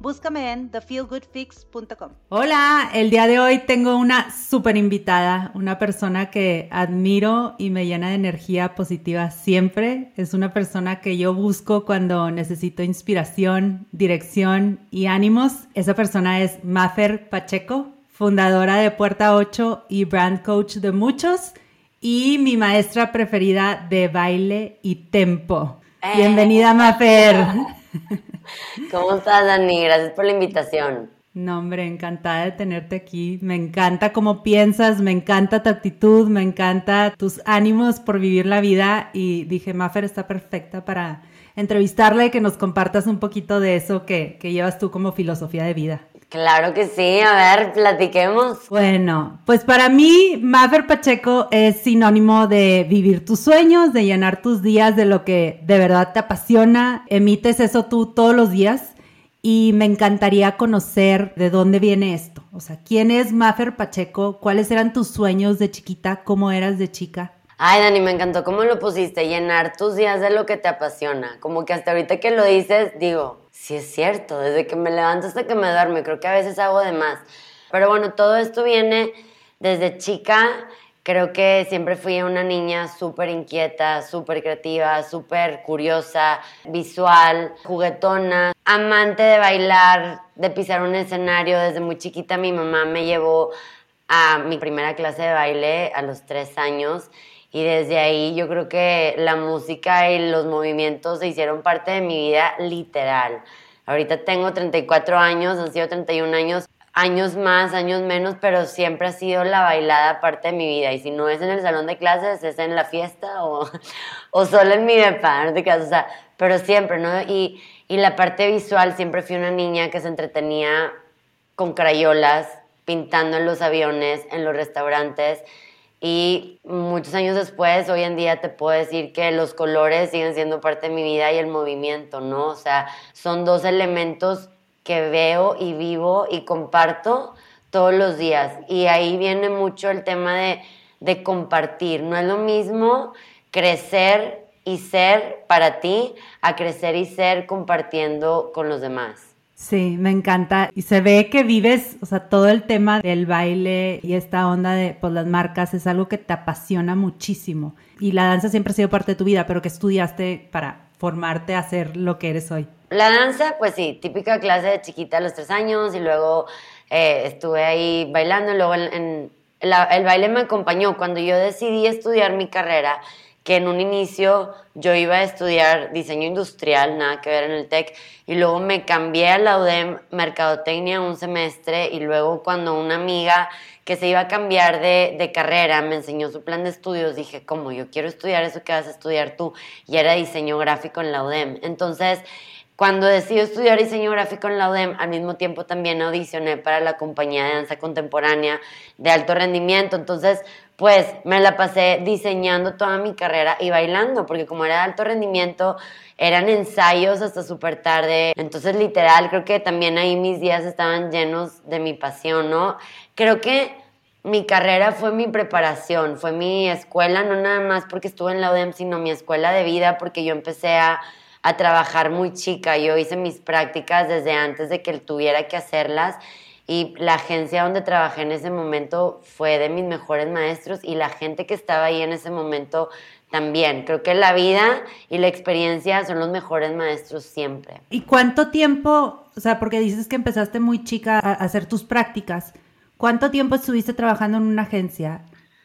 Búscame en thefeelgoodfix.com. Hola, el día de hoy tengo una súper invitada, una persona que admiro y me llena de energía positiva siempre. Es una persona que yo busco cuando necesito inspiración, dirección y ánimos. Esa persona es Mafer Pacheco, fundadora de Puerta 8 y brand coach de muchos y mi maestra preferida de baile y tempo. Eh. Bienvenida, Mafer. ¿Cómo estás, Dani? Gracias por la invitación. No, hombre, encantada de tenerte aquí. Me encanta cómo piensas, me encanta tu actitud, me encanta tus ánimos por vivir la vida y dije, Maffer está perfecta para entrevistarla y que nos compartas un poquito de eso que, que llevas tú como filosofía de vida. Claro que sí, a ver, platiquemos. Bueno, pues para mí, Maffer Pacheco es sinónimo de vivir tus sueños, de llenar tus días de lo que de verdad te apasiona. Emites eso tú todos los días y me encantaría conocer de dónde viene esto. O sea, ¿quién es Maffer Pacheco? ¿Cuáles eran tus sueños de chiquita? ¿Cómo eras de chica? Ay, Dani, me encantó cómo lo pusiste, llenar tus días de lo que te apasiona. Como que hasta ahorita que lo dices, digo, sí es cierto, desde que me levanto hasta que me duerme, creo que a veces hago de más. Pero bueno, todo esto viene desde chica. Creo que siempre fui una niña súper inquieta, súper creativa, súper curiosa, visual, juguetona, amante de bailar, de pisar un escenario. Desde muy chiquita mi mamá me llevó a mi primera clase de baile a los tres años y desde ahí yo creo que la música y los movimientos se hicieron parte de mi vida literal. Ahorita tengo 34 años, han sido 31 años, años más, años menos, pero siempre ha sido la bailada parte de mi vida. Y si no es en el salón de clases, es en la fiesta o, o solo en mi depa, no te o sea, pero siempre, ¿no? Y, y la parte visual, siempre fui una niña que se entretenía con crayolas, pintando en los aviones, en los restaurantes. Y muchos años después, hoy en día te puedo decir que los colores siguen siendo parte de mi vida y el movimiento, ¿no? O sea, son dos elementos que veo y vivo y comparto todos los días. Y ahí viene mucho el tema de, de compartir. No es lo mismo crecer y ser para ti a crecer y ser compartiendo con los demás. Sí, me encanta. Y se ve que vives, o sea, todo el tema del baile y esta onda de pues, las marcas es algo que te apasiona muchísimo. Y la danza siempre ha sido parte de tu vida, pero que estudiaste para formarte a ser lo que eres hoy. La danza, pues sí, típica clase de chiquita a los tres años y luego eh, estuve ahí bailando luego el baile me acompañó. Cuando yo decidí estudiar mi carrera, que en un inicio yo iba a estudiar diseño industrial, nada que ver en el TEC, y luego me cambié a la UDEM Mercadotecnia un semestre, y luego cuando una amiga que se iba a cambiar de, de, carrera me enseñó su plan de estudios, dije, ¿cómo? Yo quiero estudiar eso que vas a estudiar tú, y era diseño gráfico en la UDEM. Entonces, cuando decidí estudiar diseño gráfico en la UDEM, al mismo tiempo también audicioné para la compañía de danza contemporánea de alto rendimiento. Entonces, pues me la pasé diseñando toda mi carrera y bailando, porque como era de alto rendimiento, eran ensayos hasta súper tarde. Entonces, literal, creo que también ahí mis días estaban llenos de mi pasión, ¿no? Creo que mi carrera fue mi preparación, fue mi escuela, no nada más porque estuve en la UDEM, sino mi escuela de vida, porque yo empecé a a trabajar muy chica. Yo hice mis prácticas desde antes de que tuviera que hacerlas y la agencia donde trabajé en ese momento fue de mis mejores maestros y la gente que estaba ahí en ese momento también. Creo que la vida y la experiencia son los mejores maestros siempre. ¿Y cuánto tiempo, o sea, porque dices que empezaste muy chica a hacer tus prácticas, cuánto tiempo estuviste trabajando en una agencia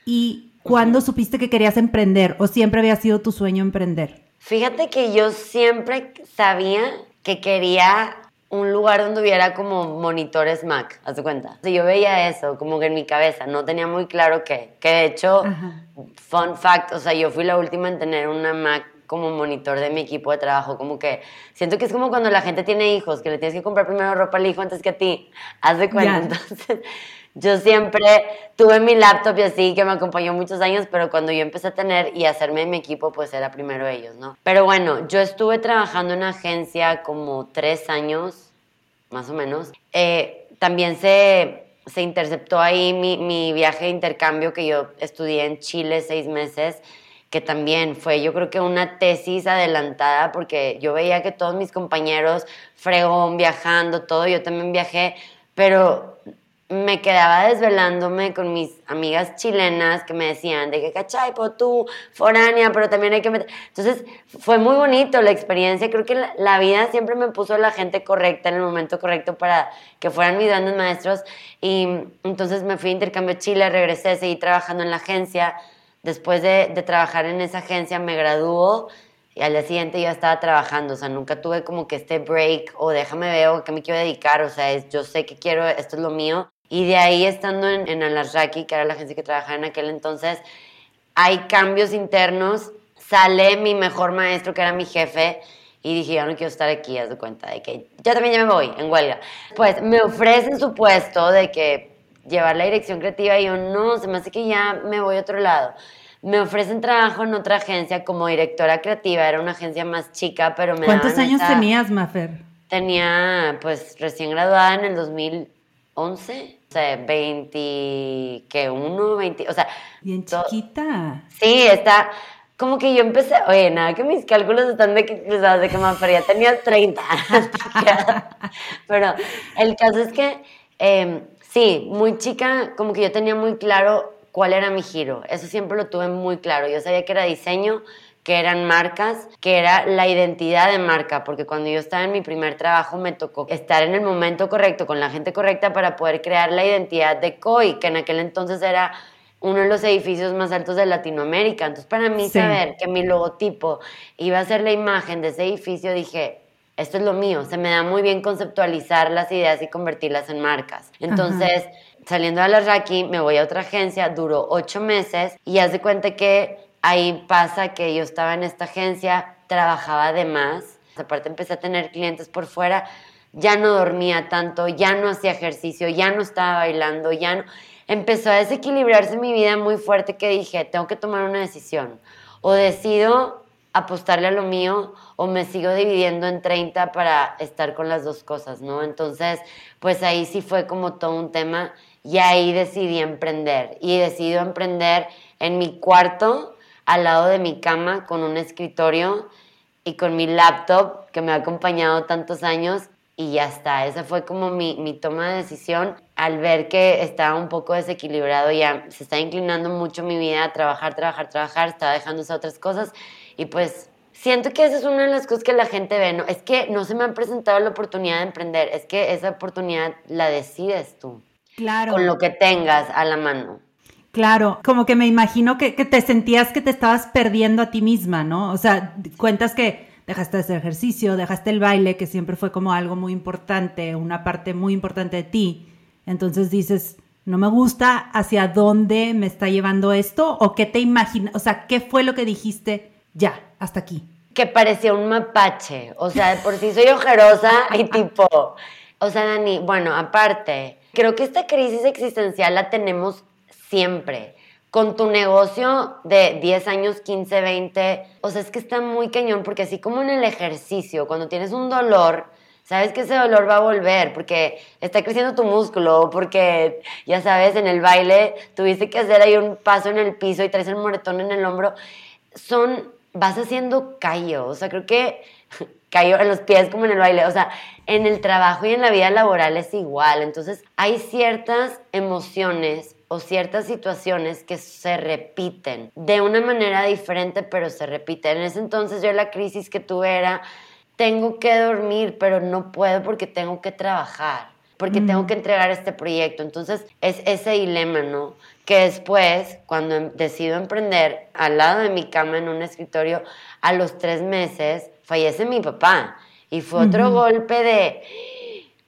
y cuándo supiste que querías emprender o siempre había sido tu sueño emprender? Fíjate que yo siempre sabía que quería un lugar donde hubiera como monitores Mac, haz de cuenta. yo veía eso como que en mi cabeza, no tenía muy claro qué. Que de hecho, fun fact, o sea, yo fui la última en tener una Mac como monitor de mi equipo de trabajo, como que siento que es como cuando la gente tiene hijos, que le tienes que comprar primero ropa al hijo antes que a ti, haz de cuenta. Entonces, yo siempre tuve mi laptop y así, que me acompañó muchos años, pero cuando yo empecé a tener y hacerme mi equipo, pues era primero ellos, ¿no? Pero bueno, yo estuve trabajando en una agencia como tres años, más o menos. Eh, también se, se interceptó ahí mi, mi viaje de intercambio que yo estudié en Chile seis meses que también fue yo creo que una tesis adelantada porque yo veía que todos mis compañeros fregón viajando, todo, yo también viajé, pero me quedaba desvelándome con mis amigas chilenas que me decían de que cachai, tú, foránea, pero también hay que meter. Entonces fue muy bonito la experiencia. Creo que la, vida siempre me puso la gente correcta en el momento correcto para que fueran mis grandes maestros. Y entonces me fui a intercambio Chile, regresé, seguí trabajando en la agencia. Después de, de trabajar en esa agencia me graduó y al día siguiente yo estaba trabajando, o sea, nunca tuve como que este break o déjame ver o qué me quiero dedicar, o sea, es, yo sé que quiero, esto es lo mío y de ahí, estando en, en Alasraki, que era la agencia que trabajaba en aquel entonces, hay cambios internos. Sale mi mejor maestro, que era mi jefe, y dije, yo no quiero estar aquí, haz de cuenta, de que ya también ya me voy, en huelga. Pues me ofrecen su puesto de que llevar la dirección creativa y yo, no, se me hace que ya me voy a otro lado. Me ofrecen trabajo en otra agencia como directora creativa, era una agencia más chica, pero me ¿Cuántos años tenías, Mafer? Tenía, pues, recién graduada en el 2000 11, o sea, 20, que uno, 20, o sea. Bien chiquita. Sí, está, como que yo empecé, oye, nada, que mis cálculos están de que, de que más, pero ya tenía 30. pero el caso es que, em, sí, muy chica, como que yo tenía muy claro cuál era mi giro. Eso siempre lo tuve muy claro. Yo sabía que era diseño, que eran marcas, que era la identidad de marca, porque cuando yo estaba en mi primer trabajo me tocó estar en el momento correcto, con la gente correcta para poder crear la identidad de COI, que en aquel entonces era uno de los edificios más altos de Latinoamérica. Entonces, para mí saber que mi logotipo iba a ser la imagen de ese edificio, dije, esto es lo mío, se me da muy bien conceptualizar las ideas y convertirlas en marcas. Entonces, saliendo de la Raki, me voy a otra agencia, duró ocho meses y haz de cuenta que ahí pasa que yo estaba en esta agencia, trabajaba de más, aparte empecé a tener clientes por fuera, ya no dormía tanto, ya no hacía ejercicio, ya no estaba bailando, ya no... Empezó a desequilibrarse mi vida muy fuerte que dije, tengo que tomar una decisión. O decido apostarle a lo mío o me sigo dividiendo en 30 para estar con las dos cosas, ¿no? Entonces, pues ahí sí fue como todo un tema y ahí decidí emprender. Y decidí emprender en mi cuarto al lado de mi cama con un escritorio y con mi laptop que me ha acompañado tantos años y ya está. Esa fue como mi, mi, toma de decisión al ver que estaba un poco desequilibrado, ya se está inclinando mucho mi vida a trabajar, trabajar, trabajar, estaba dejando esas otras cosas y pues siento que esa es una de las cosas que la gente ve, ¿no? Es que no se me ha presentado la oportunidad de emprender, es que esa oportunidad la decides tú. Claro. Con lo que tengas a la mano. Claro, como que me imagino que, te sentías que te estabas perdiendo a ti misma, ¿no? O sea, cuentas que dejaste de hacer ejercicio, dejaste el baile, que siempre fue como algo muy importante, una parte muy importante de ti. Entonces dices, no me gusta, ¿hacia dónde me está llevando esto? ¿O qué te imaginas? O sea, ¿qué fue lo que dijiste? Ya, hasta aquí. Que parecía un mapache. O sea, por sí soy ojerosa y tipo. O sea, Dani, bueno, aparte, creo que esta crisis existencial la tenemos siempre. Con tu negocio de 10 años, 15, 20, o sea, es que está muy cañón porque así como en el ejercicio, cuando tienes un dolor, sabes que ese dolor va a volver porque está creciendo tu músculo, porque ya sabes, en el baile tuviste que hacer ahí un paso en el piso y traes el moretón en el hombro. Son, vas haciendo callo, o sea, creo que callo en los pies como en el baile, o sea, en el trabajo y en la vida laboral es igual. Entonces, hay ciertas emociones o ciertas situaciones que se repiten de una manera diferente, pero se repiten. En ese entonces yo la crisis que tuve era, tengo que dormir, pero no puedo porque tengo que trabajar, porque tengo mm. que entregar este proyecto. Entonces es ese dilema, ¿no? Que después, cuando em, decido emprender, al lado de mi cama en un escritorio, a los tres meses, fallece mi papá. Y fue otro golpe de,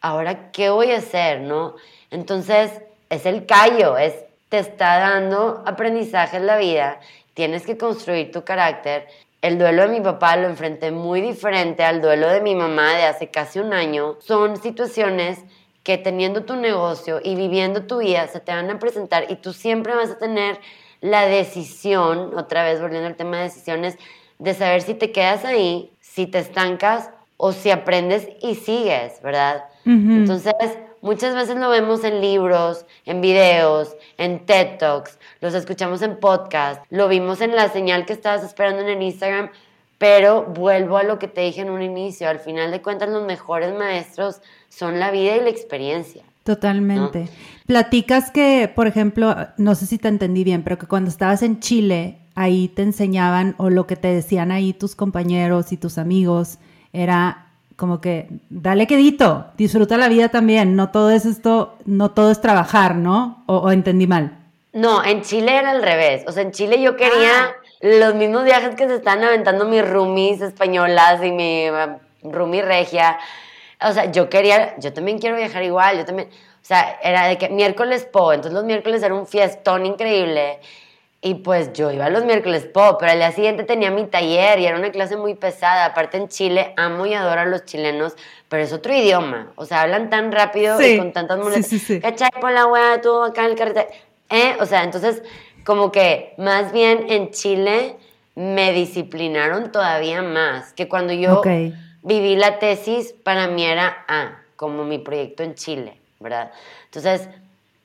ahora, ¿qué voy a hacer, no? Entonces, es el callo, es te está dando aprendizaje en la vida, tienes que construir tu carácter. El duelo de mi papá lo enfrenté muy diferente al duelo de mi mamá de hace casi un año. Son situaciones que teniendo tu negocio y viviendo tu vida se te van a presentar y tú siempre vas a tener la decisión, otra vez volviendo al tema de decisiones, de saber si te quedas ahí, si te estancas o si aprendes y sigues, ¿verdad? Entonces, muchas veces lo vemos en libros, en videos, en TED Talks, los escuchamos en podcast, lo vimos en la señal que estabas esperando en el Instagram, pero vuelvo a lo que te dije en un inicio, al final de cuentas los mejores maestros son la vida y la experiencia. Totalmente. Platicas que, por ejemplo, no sé si te entendí bien, pero que cuando estabas en Chile, ahí te enseñaban o lo que te decían ahí tus compañeros y tus amigos era como que dale quedito, disfruta la vida también, no todo es esto, no todo es trabajar, ¿no? O, entendí mal. No, en Chile era al revés. O sea, en Chile yo quería ah. los mismos viajes que se están aventando mis roomies españolas y mi um, roomie regia. O sea, yo quería, yo también quiero viajar igual, yo también, o sea, era de que miércoles po, entonces los miércoles era un fiestón increíble y pues yo iba los miércoles pop, pero al día siguiente tenía mi taller y era una clase muy pesada. Aparte en Chile amo y adoro a los chilenos, pero es otro idioma. O sea, hablan tan rápido y con tantas monedas. Sí, sí, ¿Cachai por la wea tú acá en el carretera? ¿Eh? O sea, entonces como que más bien en Chile me disciplinaron todavía más. Que cuando yo viví la tesis, para mí era, ah, como mi proyecto en Chile, ¿verdad? Entonces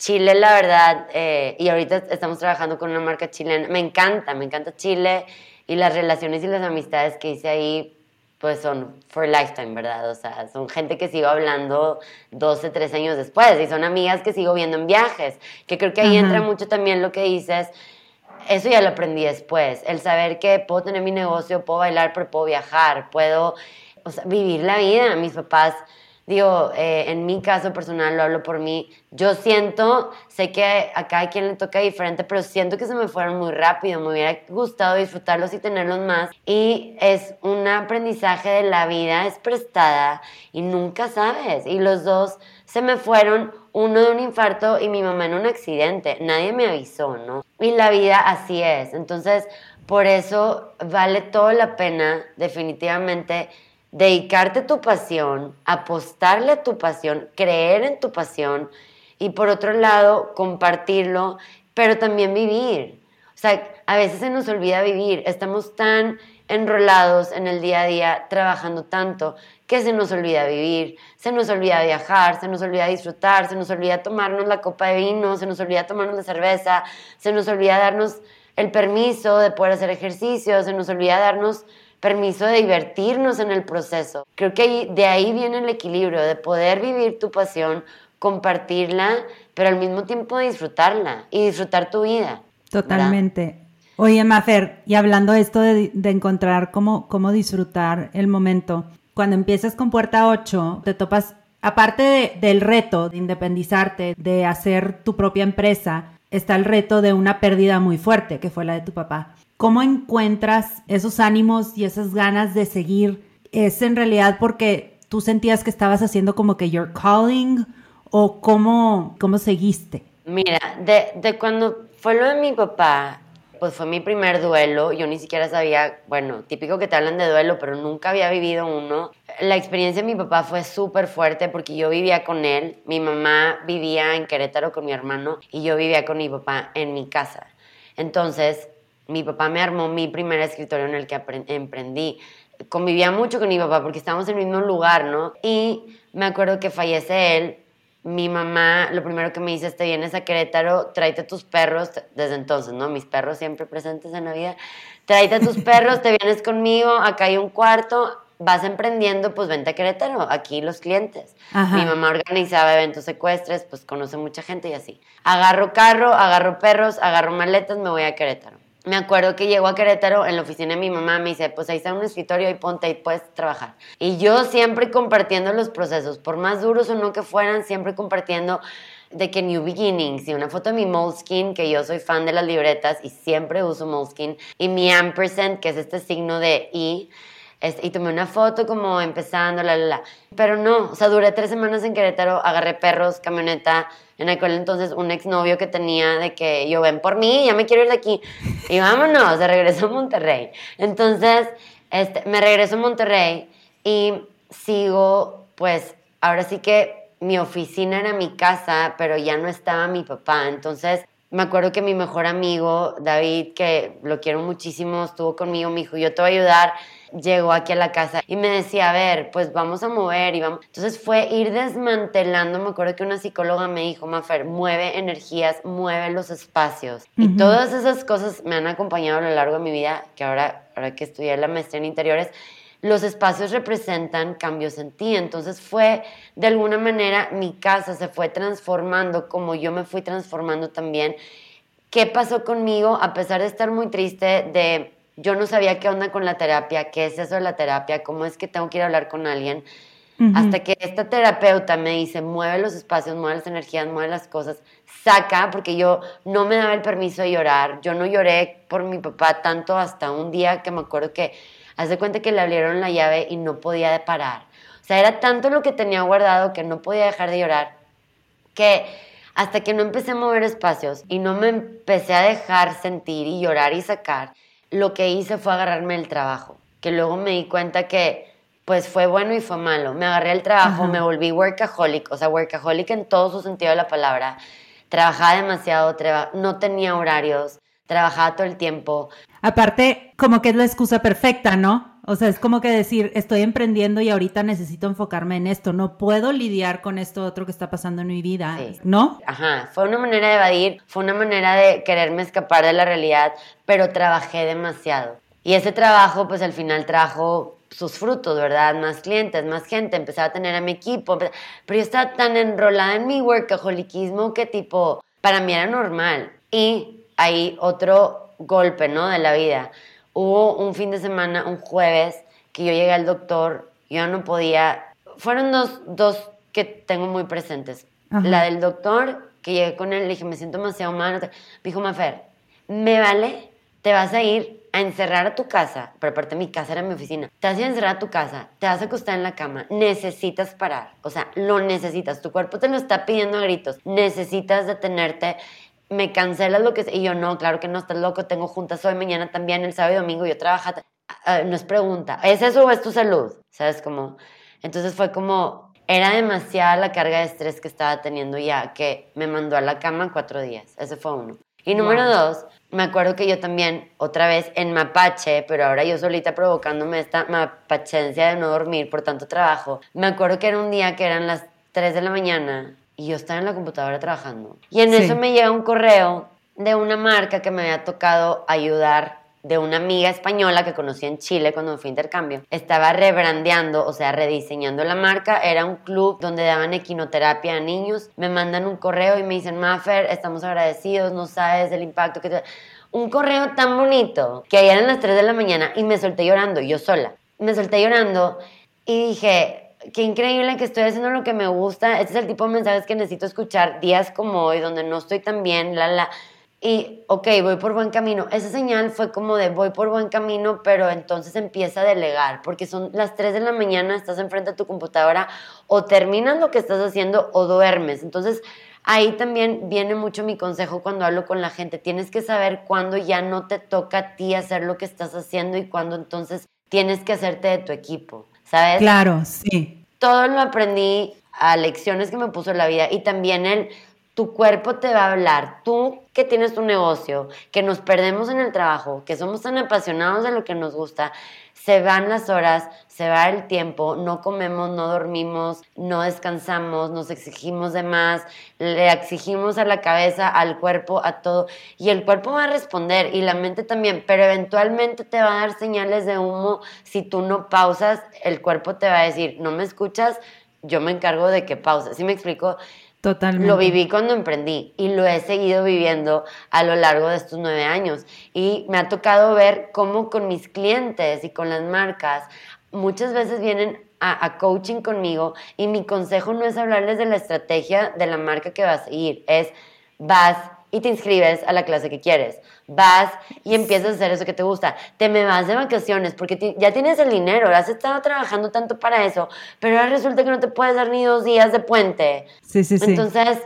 Chile, la verdad, eh, y ahorita estamos trabajando con una marca chilena, me encanta, me encanta Chile y las relaciones y las amistades que hice ahí, pues son for lifetime, ¿verdad? O sea, son gente que sigo hablando 12, 13 años después y son amigas que sigo viendo en viajes, que creo que ahí entra mucho también lo que dices. Eso ya lo aprendí después, el saber que puedo tener mi negocio, puedo bailar, pero puedo viajar, puedo o sea, vivir la vida. Mis papás digo, eh, en mi caso personal, lo hablo por mí, yo siento, sé que a cada quien le toca diferente, pero siento que se me fueron muy rápido, me hubiera gustado disfrutarlos y tenerlos más. Y es un aprendizaje de la vida, es prestada y nunca sabes. Y los dos se me fueron, uno de un infarto y mi mamá en un accidente, nadie me avisó, ¿no? Y la vida así es, entonces por eso vale toda la pena definitivamente dedicarte a tu pasión, apostarle a tu pasión, creer en tu pasión y por otro lado compartirlo, pero también vivir. O sea, a veces se nos olvida vivir, estamos tan enrolados en el día a día, trabajando tanto, que se nos olvida vivir, se nos olvida viajar, se nos olvida disfrutar, se nos olvida tomarnos la copa de vino, se nos olvida tomarnos la cerveza, se nos olvida darnos el permiso de poder hacer ejercicio, se nos olvida darnos permiso de divertirnos en el proceso. Creo que de ahí viene el equilibrio, de poder vivir tu pasión, compartirla, pero al mismo tiempo disfrutarla y disfrutar tu vida. Totalmente. Oye, Mafer, y hablando de esto de, encontrar cómo, cómo disfrutar el momento, cuando empiezas con Puerta 8, te topas, aparte del reto de independizarte, de hacer tu propia empresa, está el reto de una pérdida muy fuerte, que fue la de tu papá. ¿Cómo encuentras esos ánimos y esas ganas de seguir? ¿Es en realidad porque tú sentías que estabas haciendo como que your calling o cómo, cómo seguiste? Mira, de, de cuando fue lo de mi papá, pues fue mi primer duelo. Yo ni siquiera sabía, bueno, típico que te hablan de duelo, pero nunca había vivido uno. La experiencia de mi papá fue súper fuerte porque yo vivía con él. Mi mamá vivía en Querétaro con mi hermano y yo vivía con mi papá en mi casa. Entonces, mi papá me armó mi primer escritorio en el que emprendí. Convivía mucho con mi papá porque estábamos en el mismo lugar, ¿no? Y me acuerdo que fallece él. Mi mamá, lo primero que me dice es, te vienes a Querétaro, tráete tus perros, desde entonces, ¿no? Mis perros siempre presentes en la vida. Tráete tus perros, te vienes conmigo, acá hay un cuarto, vas emprendiendo, pues vente a Querétaro, aquí los clientes. Mi mamá organizaba eventos secuestres, pues conoce mucha gente y así. Agarro carro, agarro perros, agarro maletas, me voy a Querétaro me acuerdo que llegó a Querétaro en la oficina de mi mamá, me dice, pues ahí está un escritorio y ponte y puedes trabajar. Y yo siempre compartiendo los procesos, por más duros o no que fueran, siempre compartiendo de que New Beginnings y una foto de mi Moleskine, que yo soy fan de las libretas y siempre uso Moleskine, y mi ampersand, que es este signo de I, y tomé una foto como empezando, la, la, la. Pero no, o sea, duré tres semanas en Querétaro, agarré perros, camioneta. En aquel entonces, un exnovio que tenía de que yo ven por mí, ya me quiero ir de aquí. Y vámonos, se regresó a Monterrey. Entonces, este, me regreso a Monterrey y sigo, pues, ahora sí que mi oficina era mi casa, pero ya no estaba mi papá. Entonces, me acuerdo que mi mejor amigo, David, que lo quiero muchísimo, estuvo conmigo, me dijo, yo te voy a ayudar, llegó aquí a la casa y me decía, a ver, pues vamos a mover y vamos. Entonces fue ir desmantelando, me acuerdo que una psicóloga me dijo, Mafer, mueve energías, mueve los espacios. Y todas esas cosas me han acompañado a lo largo de mi vida, que ahora, ahora que estudié la maestría en interiores, los espacios representan cambios en ti. Entonces fue, de alguna manera, mi casa se fue transformando como yo me fui transformando también. ¿Qué pasó conmigo? A pesar de estar muy triste, de yo no sabía qué onda con la terapia, qué es eso de la terapia, cómo es que tengo que ir a hablar con alguien. Hasta que esta terapeuta me dice, mueve los espacios, mueve las energías, mueve las cosas, saca, porque yo no me daba el permiso de llorar. Yo no lloré por mi papá tanto hasta un día que me acuerdo que Haz de cuenta que le abrieron la llave y no podía parar. O sea, era tanto lo que tenía guardado que no podía dejar de llorar, que hasta que no empecé a mover espacios y no me empecé a dejar sentir y llorar y sacar, lo que hice fue agarrarme el trabajo, que luego me di cuenta que pues fue bueno y fue malo. Me agarré el trabajo, me volví workaholic, o sea, workaholic en todo su sentido de la palabra. Trabajaba demasiado, no tenía horarios, trabajaba todo el tiempo. Aparte, como que es la excusa perfecta, ¿no? O sea, es como que decir, estoy emprendiendo y ahorita necesito enfocarme en esto, no puedo lidiar con esto otro que está pasando en mi vida, ¿no? Ajá, fue una manera de evadir, fue una manera de quererme escapar de la realidad, pero trabajé demasiado. Y ese trabajo, pues al final trajo sus frutos, ¿verdad? Más clientes, más gente, empecé a tener a mi equipo, pero yo estaba tan enrolada en mi workaholicismo que tipo, para mí era normal. Y hay otro golpe, ¿no? De la vida. Hubo un fin de semana, un jueves, que yo llegué al doctor, yo no podía, fueron dos, dos que tengo muy presentes. La del doctor, que llegué con él, le dije, me siento demasiado mal. Me dijo, Mafer, me vale, te vas a ir a encerrar a tu casa, pero aparte mi casa era mi oficina, te vas a encerrar a tu casa, te vas a acostar en la cama, necesitas parar, o sea, lo necesitas, tu cuerpo te lo está pidiendo a gritos, necesitas detenerte me cancelas lo que Y yo, no, claro que no, estás loco, tengo juntas hoy, mañana también, el sábado y domingo, yo trabajo. Ah, no es pregunta, ¿es eso o es tu salud? ¿Sabes? Como, entonces fue como, era demasiada la carga de estrés que estaba teniendo ya, que me mandó a la cama cuatro días. Ese fue uno. Y número dos, me acuerdo que yo también, otra vez en mapache, pero ahora yo solita provocándome esta mapachencia de no dormir por tanto trabajo. Me acuerdo que era un día que eran las 3 de la mañana y yo estaba en la computadora trabajando. Y en eso me llega un correo de una marca que me había tocado ayudar de una amiga española que conocí en Chile cuando me fui a intercambio. Estaba rebrandeando, o sea, rediseñando la marca. Era un club donde daban equinoterapia a niños. Me mandan un correo y me dicen, Maffer, estamos agradecidos, no sabes el impacto que te... Un correo tan bonito que ayer eran las 3 de la mañana y me solté llorando, yo sola. Me solté llorando y dije, qué increíble que estoy haciendo lo que me gusta. Este es el tipo de mensajes que necesito escuchar días como hoy, donde no estoy tan bien, la, la. Y, ok, voy por buen camino. Esa señal fue como de voy por buen camino, pero entonces empieza a delegar, porque son las 3 de la mañana, estás enfrente de tu computadora, o terminas lo que estás haciendo o duermes. Entonces, ahí también viene mucho mi consejo cuando hablo con la gente. Tienes que saber cuándo ya no te toca a ti hacer lo que estás haciendo y cuándo entonces tienes que hacerte de tu equipo. ¿Sabes? Claro, sí. Todo lo aprendí a lecciones que me puso la vida y también el tu cuerpo te va a hablar. Tú que tienes tu negocio, que nos perdemos en el trabajo, que somos tan apasionados de lo que nos gusta, se van las horas, se va el tiempo, no comemos, no dormimos, no descansamos, nos exigimos de más, le exigimos a la cabeza, al cuerpo, a todo, y el cuerpo va a responder y la mente también, pero eventualmente te va a dar señales de humo si tú no pausas, el cuerpo te va a decir, no me escuchas, yo me encargo de que pauses. ¿Sí me explico? Totalmente. Lo viví cuando emprendí y lo he seguido viviendo a lo largo de estos nueve años. Y me ha tocado ver cómo con mis clientes y con las marcas, muchas veces vienen a, coaching conmigo y mi consejo no es hablarles de la estrategia de la marca que vas a ir, es vas y te inscribes a la clase que quieres. Vas y empiezas a hacer eso que te gusta. Te me vas de vacaciones porque ya tienes el dinero, has estado trabajando tanto para eso, pero ahora resulta que no te puedes dar ni dos días de puente. Sí, sí, sí. Entonces,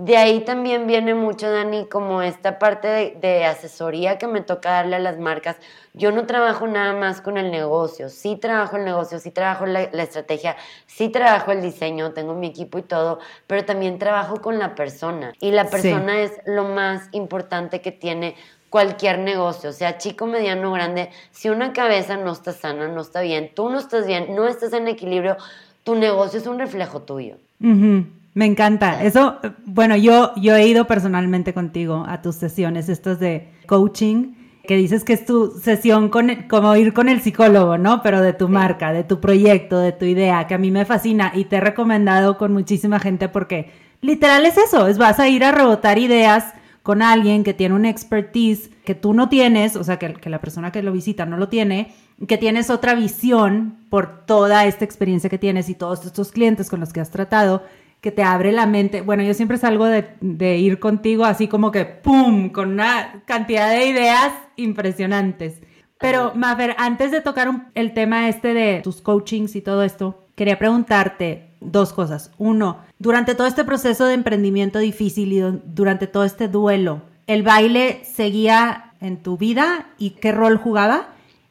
de ahí también viene mucho, Dani, como esta parte de, asesoría que me toca darle a las marcas. Yo no trabajo nada más con el negocio, sí trabajo el negocio, sí trabajo la, estrategia, sí trabajo el diseño, tengo mi equipo y todo, pero también trabajo con la persona. Y la persona es lo más importante que tiene cualquier negocio, sea chico, mediano, grande. Si una cabeza no está sana, no está bien, tú no estás bien, no estás en equilibrio, tu negocio es un reflejo tuyo. Me encanta. Eso, bueno, yo, yo he ido personalmente contigo a tus sesiones, estas de coaching, que dices que es tu sesión con, como ir con el psicólogo, ¿no? Pero de tu marca, de tu proyecto, de tu idea, que a mí me fascina y te he recomendado con muchísima gente porque literal es eso, es vas a ir a rebotar ideas con alguien que tiene una expertise que tú no tienes, o sea, que, que la persona que lo visita no lo tiene, que tienes otra visión por toda esta experiencia que tienes y todos estos clientes con los que has tratado que te abre la mente. Bueno, yo siempre salgo de, ir contigo así como que ¡pum! con una cantidad de ideas impresionantes. Pero, Mafer, antes de tocar el tema este de tus coachings y todo esto, quería preguntarte dos cosas. Uno, durante todo este proceso de emprendimiento difícil y durante todo este duelo, ¿el baile seguía en tu vida y qué rol jugaba?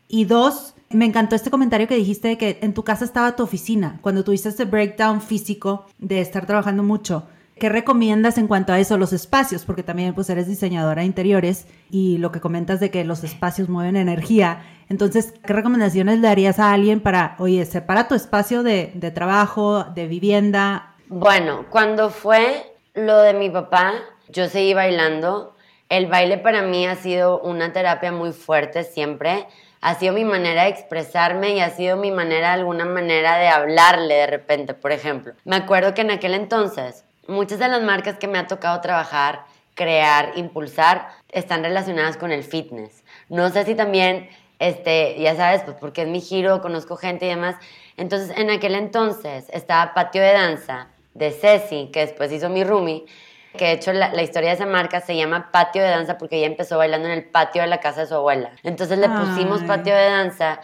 Y dos, me encantó este comentario que dijiste de que en tu casa estaba tu oficina, cuando tuviste este breakdown físico de estar trabajando mucho. ¿Qué recomiendas en cuanto a eso, los espacios? Porque también pues eres diseñadora de interiores y lo que comentas de que los espacios mueven energía. Entonces, ¿qué recomendaciones le darías a alguien para, oye, separa tu espacio de, de trabajo, de vivienda? Bueno, cuando fue lo de mi papá, yo seguí bailando. El baile para mí ha sido una terapia muy fuerte siempre ha sido mi manera de expresarme y ha sido mi manera, alguna manera de hablarle de repente, por ejemplo. Me acuerdo que en aquel entonces, muchas de las marcas que me ha tocado trabajar, crear, impulsar, están relacionadas con el fitness. No sé si también, este, ya sabes, pues porque es mi giro, conozco gente y demás. Entonces, en aquel entonces estaba Patio de Danza de Ceci, que después hizo mi roomie, que de hecho la, historia de esa marca se llama Patio de Danza porque ella empezó bailando en el patio de la casa de su abuela. Entonces le pusimos Patio de Danza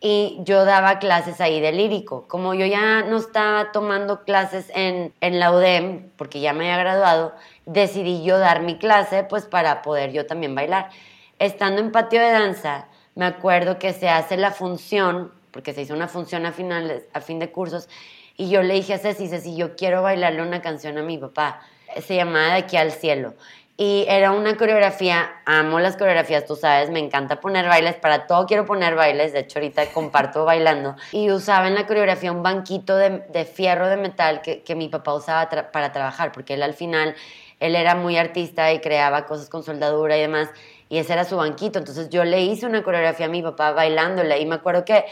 y yo daba clases ahí de lírico. Como yo ya no estaba tomando clases en, en la UDEM, porque ya me había graduado, decidí yo dar mi clase pues para poder yo también bailar. Estando en Patio de Danza, me acuerdo que se hace la función, porque se hizo una función a, finales, a fin de cursos, y yo le dije a Ceci, Ceci, yo quiero bailarle una canción a mi papá se llamaba De aquí al cielo. Y era una coreografía, amo las coreografías, tú sabes, me encanta poner bailes, para todo quiero poner bailes, de hecho ahorita comparto bailando. Y usaba en la coreografía un banquito de, fierro de metal que, que mi papá usaba para trabajar, porque él al final, él era muy artista y creaba cosas con soldadura y demás, y ese era su banquito. Entonces yo le hice una coreografía a mi papá bailándola y me acuerdo que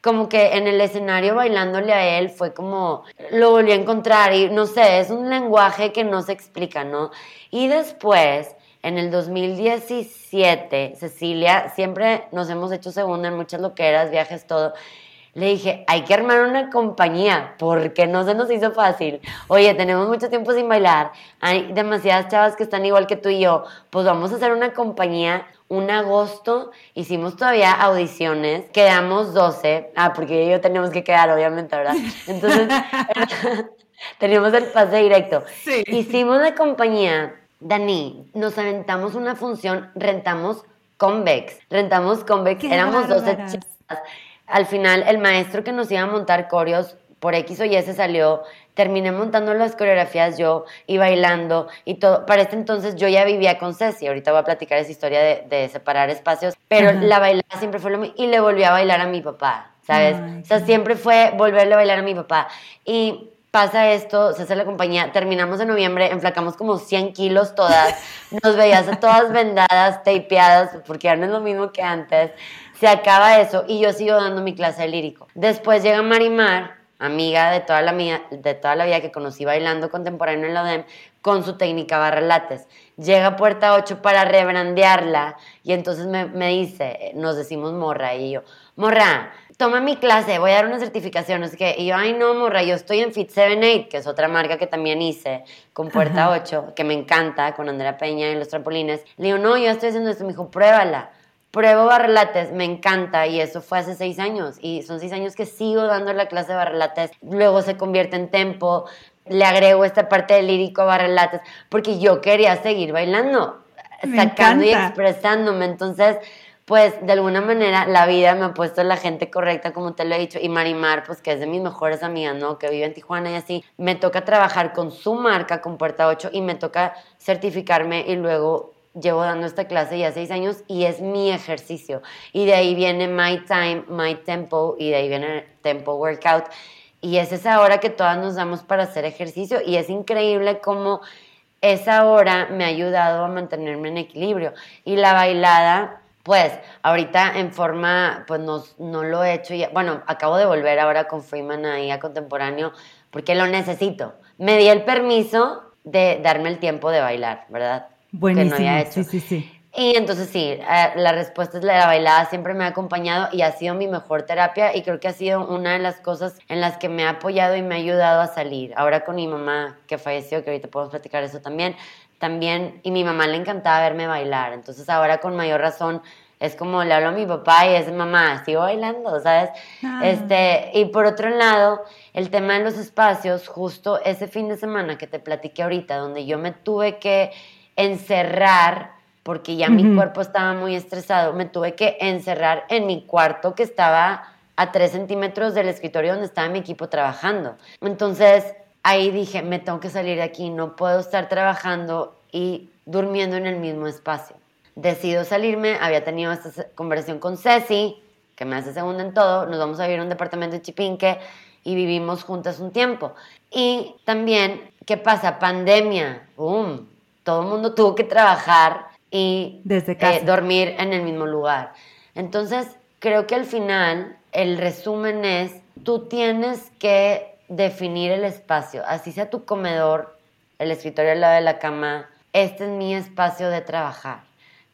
como que en el escenario bailándole a él fue como lo volví a encontrar y no sé, es un lenguaje que no se explica, ¿no? Y después, en el 2017, Cecilia, siempre nos hemos hecho segunda en muchas loqueras, viajes, todo. Le dije, hay que armar una compañía, porque no se nos hizo fácil. Oye, tenemos mucho tiempo sin bailar, hay demasiadas chavas que están igual que tú y yo, pues vamos a hacer una compañía, un agosto hicimos todavía audiciones, quedamos 12, ah, porque yo teníamos que quedar, obviamente, ¿verdad? Entonces, teníamos el pase directo. Sí. Hicimos la compañía, Dani, nos aventamos una función, rentamos Convex, rentamos Convex, éramos 12 chicas. Al final, el maestro que nos iba a montar coreos por X o Y se salió, terminé montando las coreografías yo y bailando y todo. Para este entonces yo ya vivía con Ceci, ahorita voy a platicar esa historia de, separar espacios, pero la bailada siempre fue lo mismo y le volví a bailar a mi papá, ¿sabes? o sea, siempre fue volverle a bailar a mi papá. Y pasa esto, se hace la compañía, terminamos en noviembre, enflacamos como 100 kilos todas, nos veías a todas vendadas, tapeadas, porque ya no es lo mismo que antes. Se acaba eso y yo sigo dando mi clase de lírico. Después llega Marimar, amiga de toda la, de toda la vida que conocí bailando contemporáneo en la ODEM, con su técnica barra lates. Llega a Puerta 8 para rebrandearla y entonces me, me, dice, nos decimos morra y yo, morra, toma mi clase, voy a dar una certificación, es que, y yo, ay no, morra, yo estoy en Fit 78, que es otra marca que también hice con Puerta 8, que me encanta, con Andrea Peña en los trampolines. Le digo, no, yo estoy haciendo esto, me dijo, pruébala. Pruebo barrelates, me encanta y eso fue hace seis años y son seis años que sigo dando la clase de barrelates. Luego se convierte en tempo, le agrego esta parte de lírico barrelates, porque yo quería seguir bailando, sacando y expresándome. Entonces, pues de alguna manera la vida me ha puesto la gente correcta, como te lo he dicho, y Marimar, pues que es de mis mejores amigas, ¿no? Que vive en Tijuana y así, me toca trabajar con su marca, con Puerta 8, y me toca certificarme y luego llevo dando esta clase ya seis años y es mi ejercicio. Y de ahí viene My Time, My Tempo, y de ahí viene Tempo Workout. Y es esa hora que todas nos damos para hacer ejercicio y es increíble cómo esa hora me ha ayudado a mantenerme en equilibrio. Y la bailada pues ahorita en forma, pues no, no lo he hecho. Ya. Bueno, acabo de volver ahora con Freeman ahí a contemporáneo porque lo necesito. Me di el permiso de darme el tiempo de bailar, ¿verdad? Buenísimo. Que no había hecho. Sí, sí, sí. Y entonces sí, eh, la respuesta es la bailada siempre me ha acompañado y ha sido mi mejor terapia y creo que ha sido una de las cosas en las que me ha apoyado y me ha ayudado a salir. Ahora con mi mamá que falleció, que ahorita podemos platicar eso también, también, y mi mamá le encantaba verme bailar, entonces ahora con mayor razón es como le hablo a mi papá y es mamá, sigo bailando, ¿sabes? Ah. Este, y por otro lado, el tema de los espacios, justo ese fin de semana que te platiqué ahorita, donde yo me tuve que encerrar, porque ya mi cuerpo estaba muy estresado, me tuve que encerrar en mi cuarto que estaba a tres centímetros del escritorio donde estaba mi equipo trabajando. Entonces, ahí dije, me tengo que salir de aquí, no puedo estar trabajando y durmiendo en el mismo espacio. Decido salirme, había tenido esta conversación con Ceci, que me hace segunda en todo, nos vamos a vivir a un departamento de Chipinque y vivimos juntas un tiempo. Y también, ¿qué pasa? Pandemia, boom, todo el mundo tuvo que trabajar y Desde eh, dormir en el mismo lugar. Entonces, creo que al final el resumen es, tú tienes que definir el espacio, así sea tu comedor, el escritorio al lado de la cama, este es mi espacio de trabajar.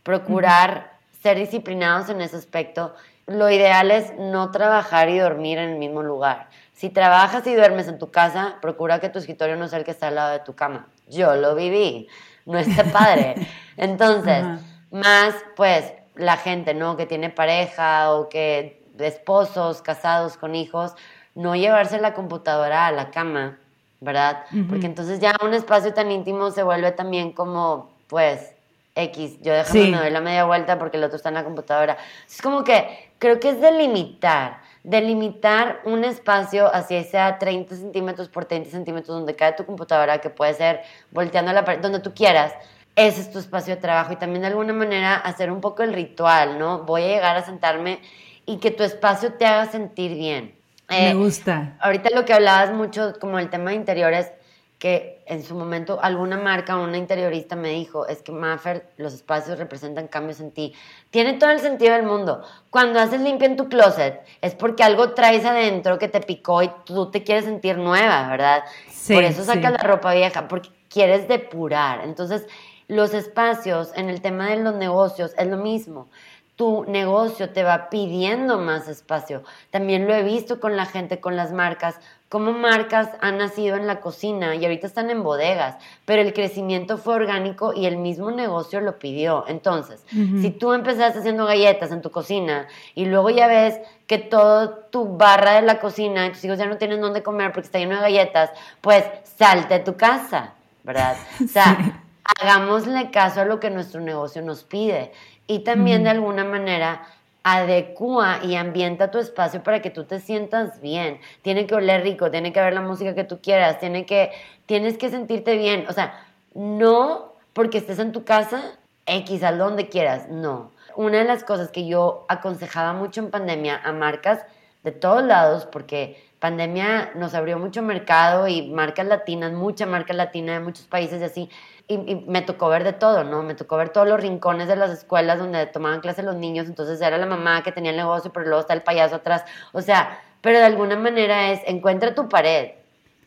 Procurar ser disciplinados en ese aspecto. Lo ideal es no trabajar y dormir en el mismo lugar. Si trabajas y duermes en tu casa, procura que tu escritorio no sea el que está al lado de tu cama. Yo lo viví, no está padre. Entonces, más pues la gente, ¿no? Que tiene pareja o que esposos, casados con hijos, no llevarse la computadora a la cama, ¿verdad? Porque entonces ya un espacio tan íntimo se vuelve también como, pues, X, yo déjame sí. me doy la media vuelta porque el otro está en la computadora. Es como que creo que es delimitar, delimitar un espacio, así sea 30 centímetros por 30 centímetros, donde cae tu computadora, que puede ser volteando la pared, donde tú quieras. Ese es tu espacio de trabajo y también de alguna manera hacer un poco el ritual, ¿no? Voy a llegar a sentarme y que tu espacio te haga sentir bien. Me eh, gusta. Ahorita lo que hablabas mucho, como el tema de interiores, que en su momento alguna marca, una interiorista me dijo, es que Maffer, los espacios representan cambios en ti. Tiene todo el sentido del mundo. Cuando haces limpia en tu closet, es porque algo traes adentro que te picó y tú te quieres sentir nueva, ¿verdad? Sí, Por eso sacas la ropa vieja, porque quieres depurar. Entonces, los espacios en el tema de los negocios es lo mismo tu negocio te va pidiendo más espacio. También lo he visto con la gente, con las marcas, como marcas han nacido en la cocina y ahorita están en bodegas, pero el crecimiento fue orgánico y el mismo negocio lo pidió. Entonces, si tú empezaste haciendo galletas en tu cocina y luego ya ves que todo tu barra de la cocina, tus hijos ya no tienen dónde comer porque está lleno de galletas, pues salte de tu casa, ¿verdad? O sea, hagámosle caso a lo que nuestro negocio nos pide y también de alguna manera adecua y ambienta tu espacio para que tú te sientas bien. Tiene que oler rico, tiene que haber la música que tú quieras, tiene que, tienes que sentirte bien. O sea, no porque estés en tu casa, X, al donde quieras, no. Una de las cosas que yo aconsejaba mucho en pandemia a marcas de todos lados, porque pandemia nos abrió mucho mercado y marcas latinas, mucha marca latina de muchos países y así, y, me tocó ver de todo, ¿no? Me tocó ver todos los rincones de las escuelas donde tomaban clase los niños, entonces era la mamá que tenía el negocio, pero luego está el payaso atrás, o sea, pero de alguna manera es, encuentra tu pared,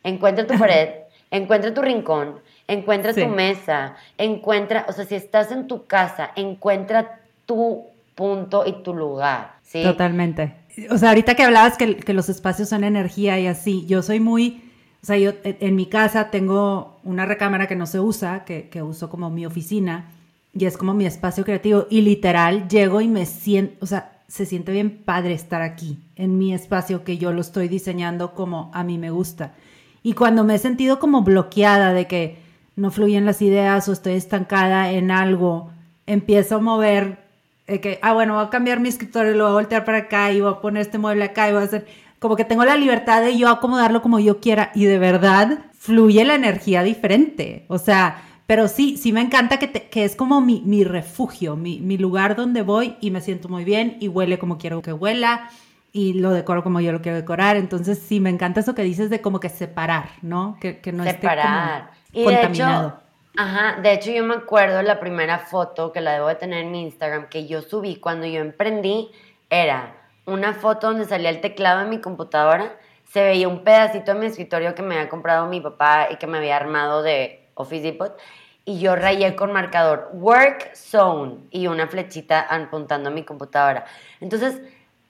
encuentra tu pared, encuentra tu rincón, encuentra tu mesa, encuentra, o sea, si estás en tu casa, encuentra tu punto y tu lugar, ¿sí? Totalmente. O sea, ahorita que hablabas que, que los espacios son energía y así, yo soy muy o sea, yo en mi casa tengo una recámara que no se usa, que, uso como mi oficina, y es como mi espacio creativo. Y literal, llego y me siento, o sea, se siente bien padre estar aquí, en mi espacio que yo lo estoy diseñando como a mí me gusta. Y cuando me he sentido como bloqueada de que no fluyen las ideas o estoy estancada en algo, empiezo a mover, que, ah, bueno, voy a cambiar mi escritorio, lo voy a voltear para acá y voy a poner este mueble acá y voy a hacer, como que tengo la libertad de yo acomodarlo como yo quiera y de verdad fluye la energía diferente. O sea, pero sí, sí me encanta que, que es como mi, mi refugio, mi, mi, lugar donde voy y me siento muy bien y huele como quiero que huela y lo decoro como yo lo quiero decorar. Entonces sí, me encanta eso que dices de como que separar, ¿no? Que, que no separar. esté como contaminado. ajá, de hecho yo me acuerdo la primera foto que la debo de tener en mi Instagram que yo subí cuando yo emprendí era una foto donde salía el teclado de mi computadora, se veía un pedacito de mi escritorio que me había comprado mi papá y que me había armado de Office Depot y yo rayé con marcador Work Zone y una flechita apuntando a mi computadora. Entonces,